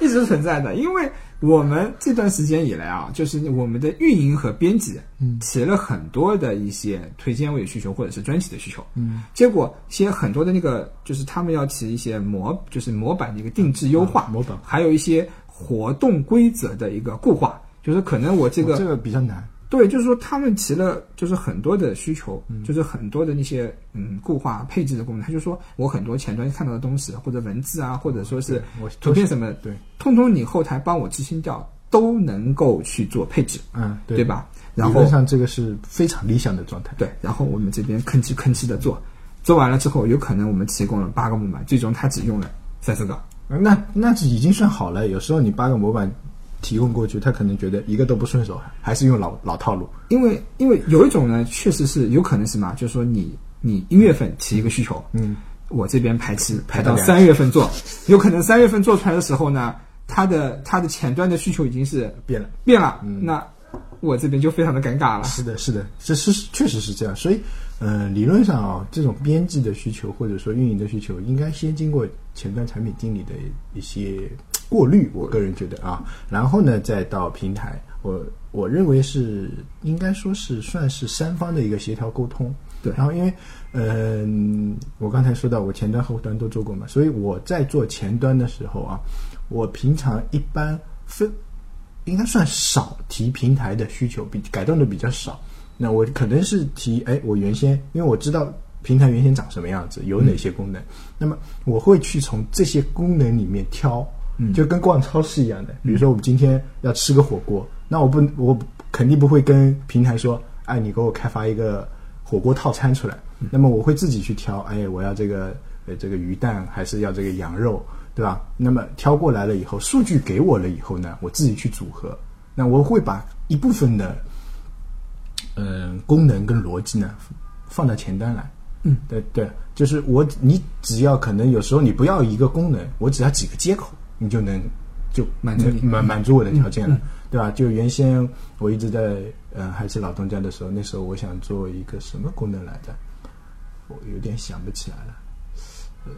一直存在的，因为。我们这段时间以来啊，就是我们的运营和编辑提了很多的一些推荐位需求或者是专题的需求，嗯，结果些很多的那个就是他们要提一些模，就是模板的一个定制优化，模板，还有一些活动规则的一个固化，就是可能我这个这个比较难。对，就是说他们提了就是很多的需求，就是很多的那些嗯固化配置的功能。他就说我很多前端看到的东西，或者文字啊，或者说是图片什么，对，通通你后台帮我执行掉，都能够去做配置，嗯，对吧？然后理论上这个是非常理想的状态。对，然后我们这边吭哧吭哧的做，做完了之后，有可能我们提供了八个模板，最终他只用了三四个。呃那那是已经算好了。有时候你八个模板提供过去，他可能觉得一个都不顺手，还是用老老套路。因为因为有一种呢，确实是有可能什么，就是说你你一月份提一个需求，嗯，我这边排期排排到三月份做，有可能三月份做出来的时候呢，它的它的前端的需求已经是变了。变了，嗯那我这边就非常的尴尬了。是的，是的，这是确实是这样。所以，呃，理论上啊，这种编辑的需求或者说运营的需求，应该先经过前端产品经理的一些过滤。我个人觉得啊，然后呢，再到平台，我我认为是应该说是算是三方的一个协调沟通。对然后因为，嗯、我刚才说到我前端后端都做过嘛，所以我在做前端的时候啊，我平常一般分应该算少提平台的需求，比改动的比较少。那我可能是提，哎，我原先因为我知道平台原先长什么样子，有哪些功能，那么我会去从这些功能里面挑，就跟逛超市一样的。比如说我们今天要吃个火锅，那我不，我肯定不会跟平台说，哎，你给我开发一个火锅套餐出来。那么我会自己去挑，哎，我要这个呃这个鱼蛋，还是要这个羊肉，对吧？那么挑过来了以后，数据给我了以后呢，我自己去组合。那我会把一部分的嗯、功能跟逻辑呢放到前端来。嗯，对对，就是我你只要可能有时候你不要一个功能，我只要几个接口，你就能就满足满满足我的条件了，对吧？就原先我一直在呃还是老东家的时候，那时候我想做一个什么功能来着，我有点想不起来了。呃，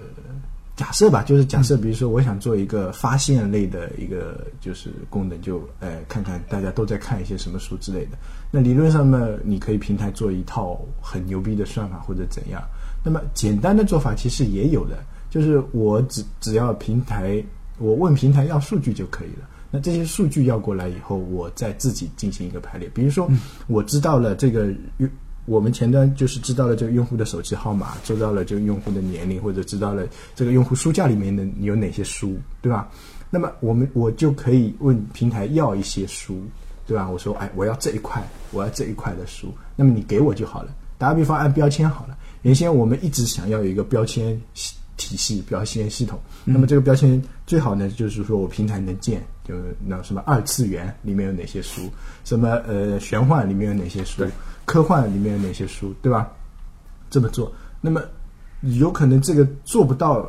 假设吧，就是假设，比如说我想做一个发现类的一个就是功能，就呃看看大家都在看一些什么书之类的。那理论上呢，你可以平台做一套很牛逼的算法或者怎样。那么简单的做法其实也有的，就是我只只要平台，我问平台要数据就可以了。那这些数据要过来以后，我再自己进行一个排列。比如说，我知道了这个用我们前端就是知道了这个用户的手机号码，知道了这个用户的年龄，或者知道了这个用户书架里面的有哪些书，对吧？那么我们我就可以问平台要一些书，对吧？我说，哎，我要这一块，我要这一块的书，那么你给我就好了。打个比方，按标签好了。原先我们一直想要有一个标签系体系、标签系统，那么这个标签最好呢，就是说我平台能建，就那什么二次元里面有哪些书，什么呃玄幻里面有哪些书，科幻里面有哪些书，对吧？这么做，那么有可能这个做不到，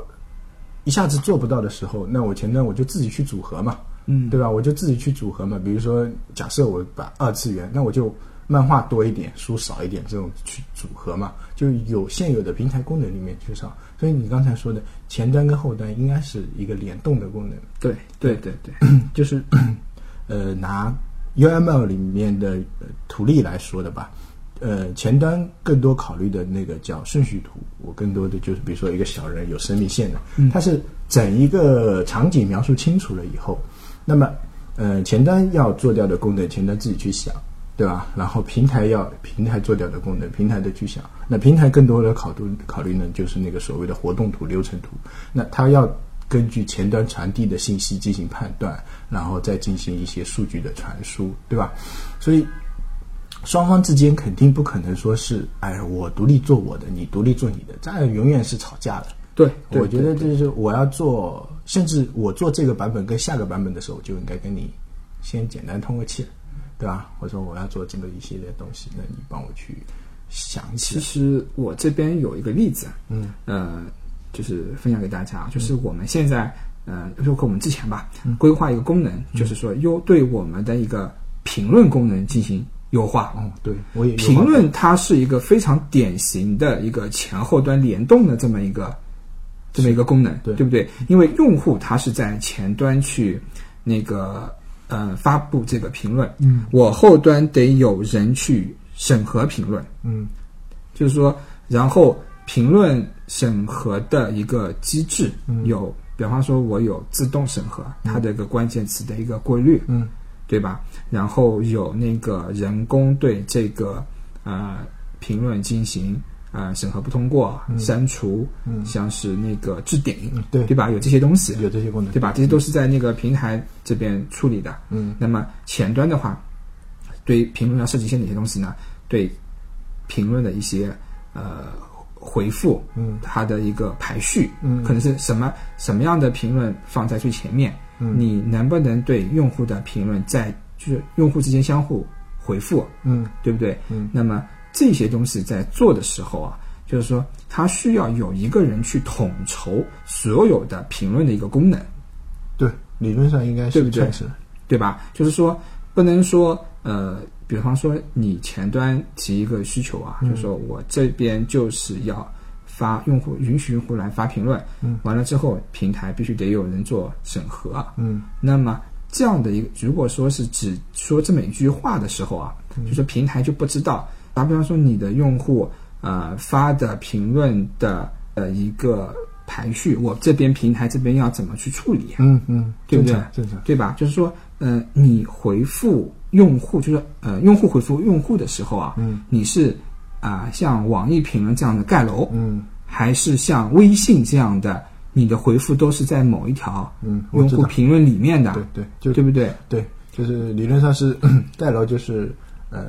一下子做不到的时候，那我前端我就自己去组合嘛，嗯对吧？我就自己去组合嘛。比如说，假设我把二次元，那我就漫画多一点，书少一点，这种去组合嘛，就有现有的平台功能里面去上。所以你刚才说的前端跟后端应该是一个联动的功能，对对对对，就是呃拿 UML 里面的呃图例来说的吧。呃，前端更多考虑的那个叫顺序图，我更多的就是比如说一个小人有生命线的，它是整一个场景描述清楚了以后，那么呃前端要做掉的功能，前端自己去想，对吧？然后平台要平台做掉的功能，平台的去想。那平台更多的考虑考虑呢，就是那个所谓的活动图、流程图。那它要根据前端传递的信息进行判断，然后再进行一些数据的传输，对吧？所以双方之间肯定不可能说是，哎，我独立做我的，你独立做你的，这样永远是吵架的。对，对我觉得就是我要做，甚至我做这个版本跟下个版本的时候，就应该跟你先简单通个气，对吧？我说我要做这么一系列东西，那你帮我去想起其。实我这边有一个例子，嗯呃，就是分享给大家，就是我们现在，呃，包括我们之前吧，规划一个功能，就是说优对我们的一个评论功能进行优化。哦，对，我也评论它是一个非常典型的一个前后端联动的这么一个这么一个功能，对不对？因为用户他是在前端去那个呃发布这个评论，嗯，我后端得有人去审核评论，嗯。就是说，然后评论审核的一个机制有，比方说我有自动审核，它的一个关键词的一个过滤，嗯。对吧？然后有那个人工对这个呃评论进行呃审核不通过、删除，嗯。像是那个置顶，嗯对。对吧？有这些东西，有这些功能，对吧？这些都是在那个平台这边处理的。嗯，那么前端的话，对评论要设计一些哪些东西呢？对评论的一些呃回复，嗯，它的一个排序，嗯可能是什么什么样的评论放在最前面，嗯你能不能对用户的评论在就是用户之间相互回复，嗯对不对？嗯，那么这些东西在做的时候啊，就是说它需要有一个人去统筹所有的评论的一个功能。对，理论上应该是对不对对吧？就是说，不能说呃，比方说你前端提一个需求啊，嗯。就是说我这边就是要发用户允许用户来发评论，嗯，完了之后平台必须得有人做审核，嗯。那么这样的一个，如果说是只说这么一句话的时候啊，嗯。就说平台就不知道，打比方说你的用户呃发的评论的呃一个排序，我这边平台这边要怎么去处理啊？嗯嗯，对不对？对吧？就是说，呃，你回复用户，就是呃，用户回复用户的时候啊，嗯。你是啊、像网易评论这样的盖楼，嗯。还是像微信这样的，你的回复都是在某一条嗯，用，户评论里面的，对对，就对不对？对，就是理论上是 盖楼，就是呃，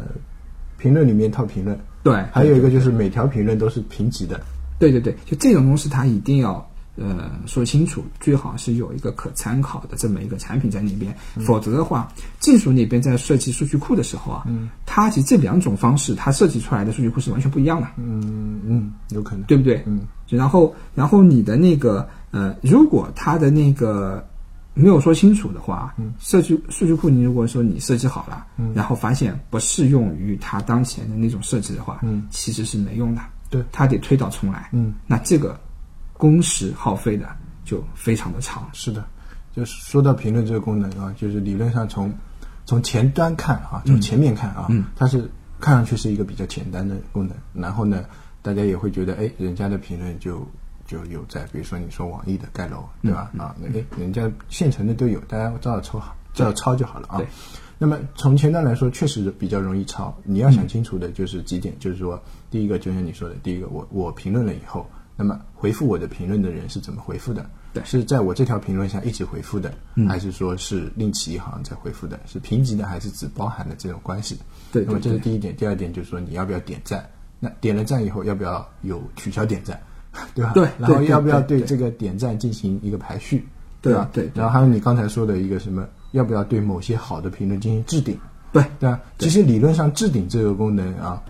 评论里面套评论，对，还有一个就是每条评论都是评级的，对对对，就这种东西，它一定要呃说清楚，最好是有一个可参考的这么一个产品在那边，否则的话，技术那边在设计数据库的时候啊，嗯。它其实这两种方式，它设计出来的数据库是完全不一样的，嗯嗯，有可能，对不对？嗯。然后，然后你的那个呃，如果它的那个没有说清楚的话，嗯。设计数据库你如果说你设计好了，嗯。然后发现不适用于它当前的那种设计的话，嗯其实是没用的，对，它得推倒重来，嗯。那这个工时耗费的就非常的长，是的，就是说到评论这个功能啊，就是理论上从从前端看啊，从前面看啊，嗯。它是看上去是一个比较简单的功能，然后呢，大家也会觉得，哎，人家的评论就就有在，比如说你说网易的盖楼，对吧？嗯。啊，那哎，人家现成的都有，大家照着抄好，照着抄就好了啊。那么从前端来说，确实比较容易抄。你要想清楚的就是几点，就是说，第一个就像你说的，第一个，我我评论了以后，那么回复我的评论的人是怎么回复的？对是在我这条评论下一直回复的，嗯还是说是另起一行再回复的？是评级的还是只包含的这种关系？对那么这是第一点。第二点就是说你要不要点赞？那点了赞以后要不要有取消点赞？对吧？对然后要不要对对这个点赞进行一个排序？对吧对然后还有你刚才说的一个什么？要不要对某些好的评论进行置顶？对对吧？其实理论上置顶这个功能啊，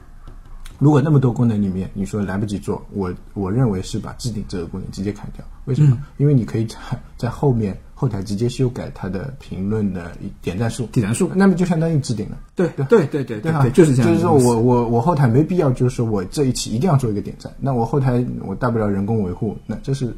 如果那么多功能里面你说来不及做，我我认为是把置顶这个功能直接砍掉。为什么？嗯因为你可以在在后面后台直接修改它的评论的点赞数，点赞数，那么就相当于置顶了。对对对对对吧？对，就是这样就是说我我我后台没必要，就是说我这一期一定要做一个点赞，那我后台我大不了人工维护，那这是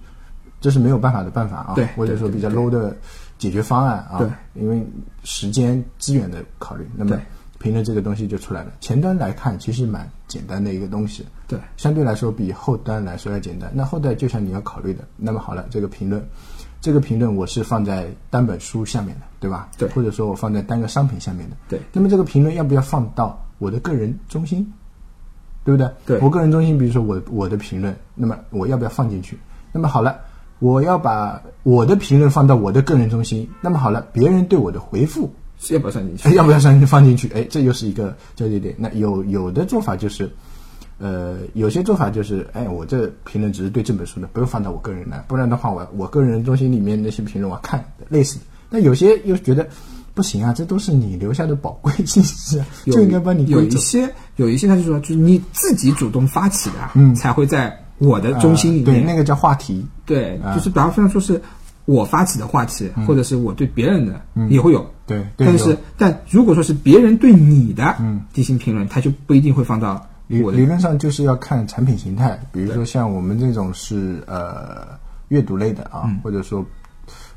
这是没有办法的办法啊，对或者说比较 low 的解决方案啊，对，因为时间资源的考虑，那么对评论这个东西就出来了。前端来看，其实蛮简单的一个东西，对相对来说比后端来说要简单。那后端就像你要考虑的，那么好了，这个评论，这个评论我是放在单本书下面的，对吧？对或者说我放在单个商品下面的，对那么这个评论要不要放到我的个人中心，对不对？对我个人中心，比如说我我的评论，那么我要不要放进去？那么好了，我要把我的评论放到我的个人中心，那么好了，别人对我的回复是要不要算进去？哎要不要放放进去？哎，这又是一个交接点。那有有的做法就是，呃，有些做法就是，哎，我这评论只是对这本书的，不用放到我个人来，不然的话，我我个人中心里面那些评论我看类似的。那有些又觉得不行啊，这都是你留下的宝贵信息啊，就应该帮你有。一些有一些，他就说，就是你自己主动发起的，嗯才会在我的中心里面。呃对，那个叫话题。对啊就是比方说是我发起的话题，或者是我对别人的、也会有。对，但是，但如果说是别人对你的嗯进行评论，他就不一定会放到理我的理论上就是要看产品形态，比如说像我们这种是呃阅读类的啊，嗯或者说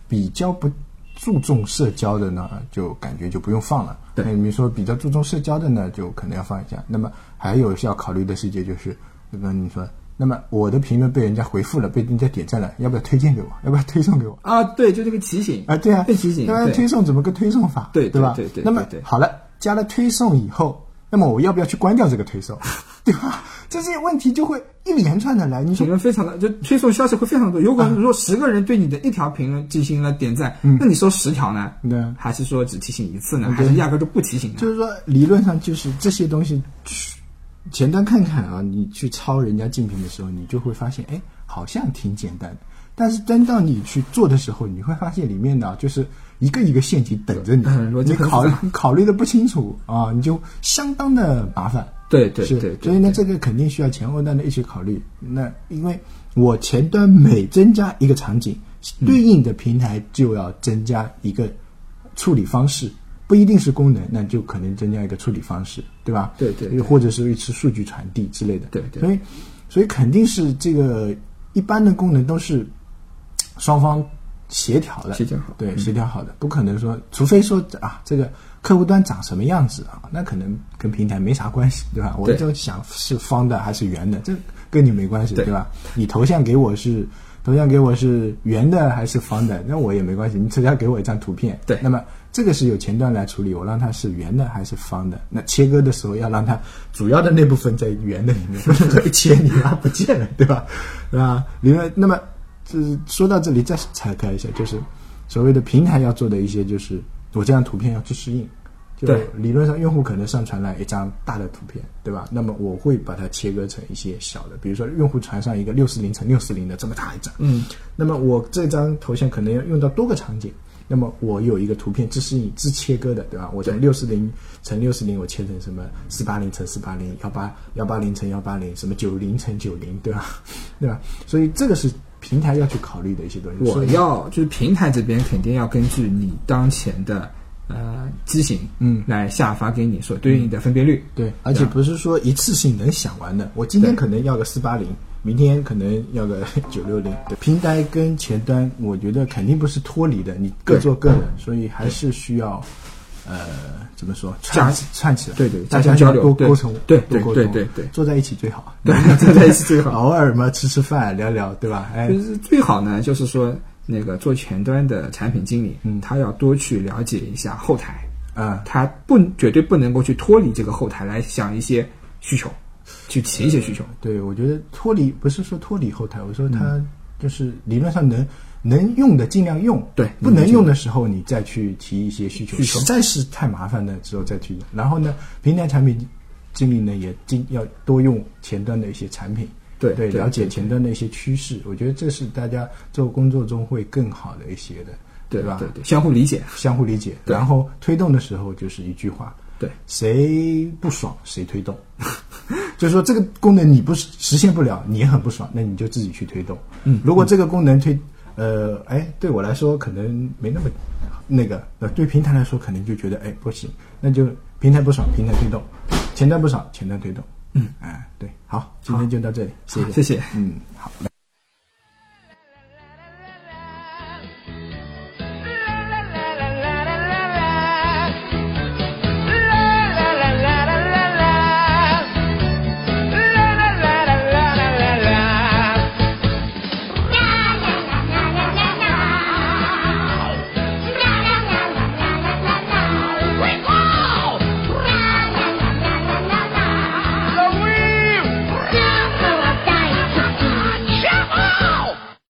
比较不注重社交的呢，就感觉就不用放了。对那你说比较注重社交的呢，就可能要放一下。那么还有需要考虑的细节就是，就跟你说，那那么我的评论被人家回复了，被人家点赞了，要不要推荐给我？要不要推送给我？啊，对，就这个提醒啊，对啊，被提醒，那推送怎么个推送法？对对吧？对对对那么好了，加了推送以后，那么我要不要去关掉这个推送？对吧？这些问题就会一连串的来。你说评论非常的，就推送消息会非常多。如果说十个人对你的一条评论进行了点赞，那你收十条呢？对啊还是说只提醒一次呢？对还是压根儿就不提醒呢？就是说，理论上就是这些东西，去前端看看啊，你去抄人家竞品的时候，你就会发现，哎，好像挺简单的。但是真到你去做的时候，你会发现里面呢，就是一个一个陷阱等着你 你考考虑的不清楚啊，你就相当的麻烦。对对对，对所以呢，这个肯定需要前后端的一起考虑。那因为我前端每增加一个场景，嗯对应的平台就要增加一个处理方式，不一定是功能，那就可能增加一个处理方式，对吧？对对对或者是维持数据传递之类的。对对所以所以肯定是这个一般的功能都是双方协调的，协调好对，嗯协调好的，不可能说，除非说啊，这个客户端长什么样子啊，那可能跟平台没啥关系，对吧？我对就想是方的还是圆的，这跟你没关系，对对吧？你头像给我是头像给我是圆的还是方的，那我也没关系，你只要给我一张图片，对那么这个是由前端来处理，我让它是圆的还是方的，那切割的时候要让它主要的那部分在圆的里面，不能说一切你妈不见了，对吧？对吧？另外那么。就是说到这里，再拆开一下，就是所谓的平台要做的一些，就是我这张图片要去适应。就对理论上，用户可能上传了一张大的图片，对吧？那么我会把它切割成一些小的，比如说用户传上一个六四零乘六四零的这么大一张，嗯，那么我这张头像可能要用到多个场景，那么我有一个图片这是你、自切割的，对吧？我从六四零乘六四零，我切成什么四八零乘四八零、幺八幺八零乘幺八零，什么九零乘九零，对吧？对吧？所以这个是平台要去考虑的一些东西。我要就是平台这边肯定要根据你当前的呃机型，嗯来下发给你所对应的分辨率。对，而且不是说一次性能想完的。我今天可能要个四八零，明天可能要个 九六零。对，平台跟前端，我觉得肯定不是脱离的，你各做各的，所以还是需要，呃，怎么说，加串串起来，对对大家交流。沟通，对对对对对。坐在一起最好，对，坐在一起最好。偶尔嘛吃吃饭聊聊，对吧？哎。就，是最好呢，就是说那个做前端的产品经理，嗯。他要多去了解一下后台，啊、他不绝对不能够去脱离这个后台来想一些需求，去提一些需求。对，我觉得脱离不是说脱离后台，我说嗯它就是理论上能、能用的尽量用，对不能用的时候你再去提一些需求，需求实在是太麻烦的时候再去。然后呢，平台产品经理呢也尽要多用前端的一些产品，对对，了解前端的一些趋势，我觉得这是大家做工作中会更好的一些的，对吧？对对对，相互理解。相互理解，然后推动的时候就是一句话，对，谁不爽谁推动，就是说这个功能你不实实现不了，你也很不爽，那你就自己去推动。嗯如果这个功能推，呃，哎，对我来说可能没那么那个，呃，对平台来说可能就觉得哎不行，那就平台不爽，平台推动；前端不爽，前端推动。嗯，哎，对，好，今天就到这里，谢谢，谢谢嗯，好。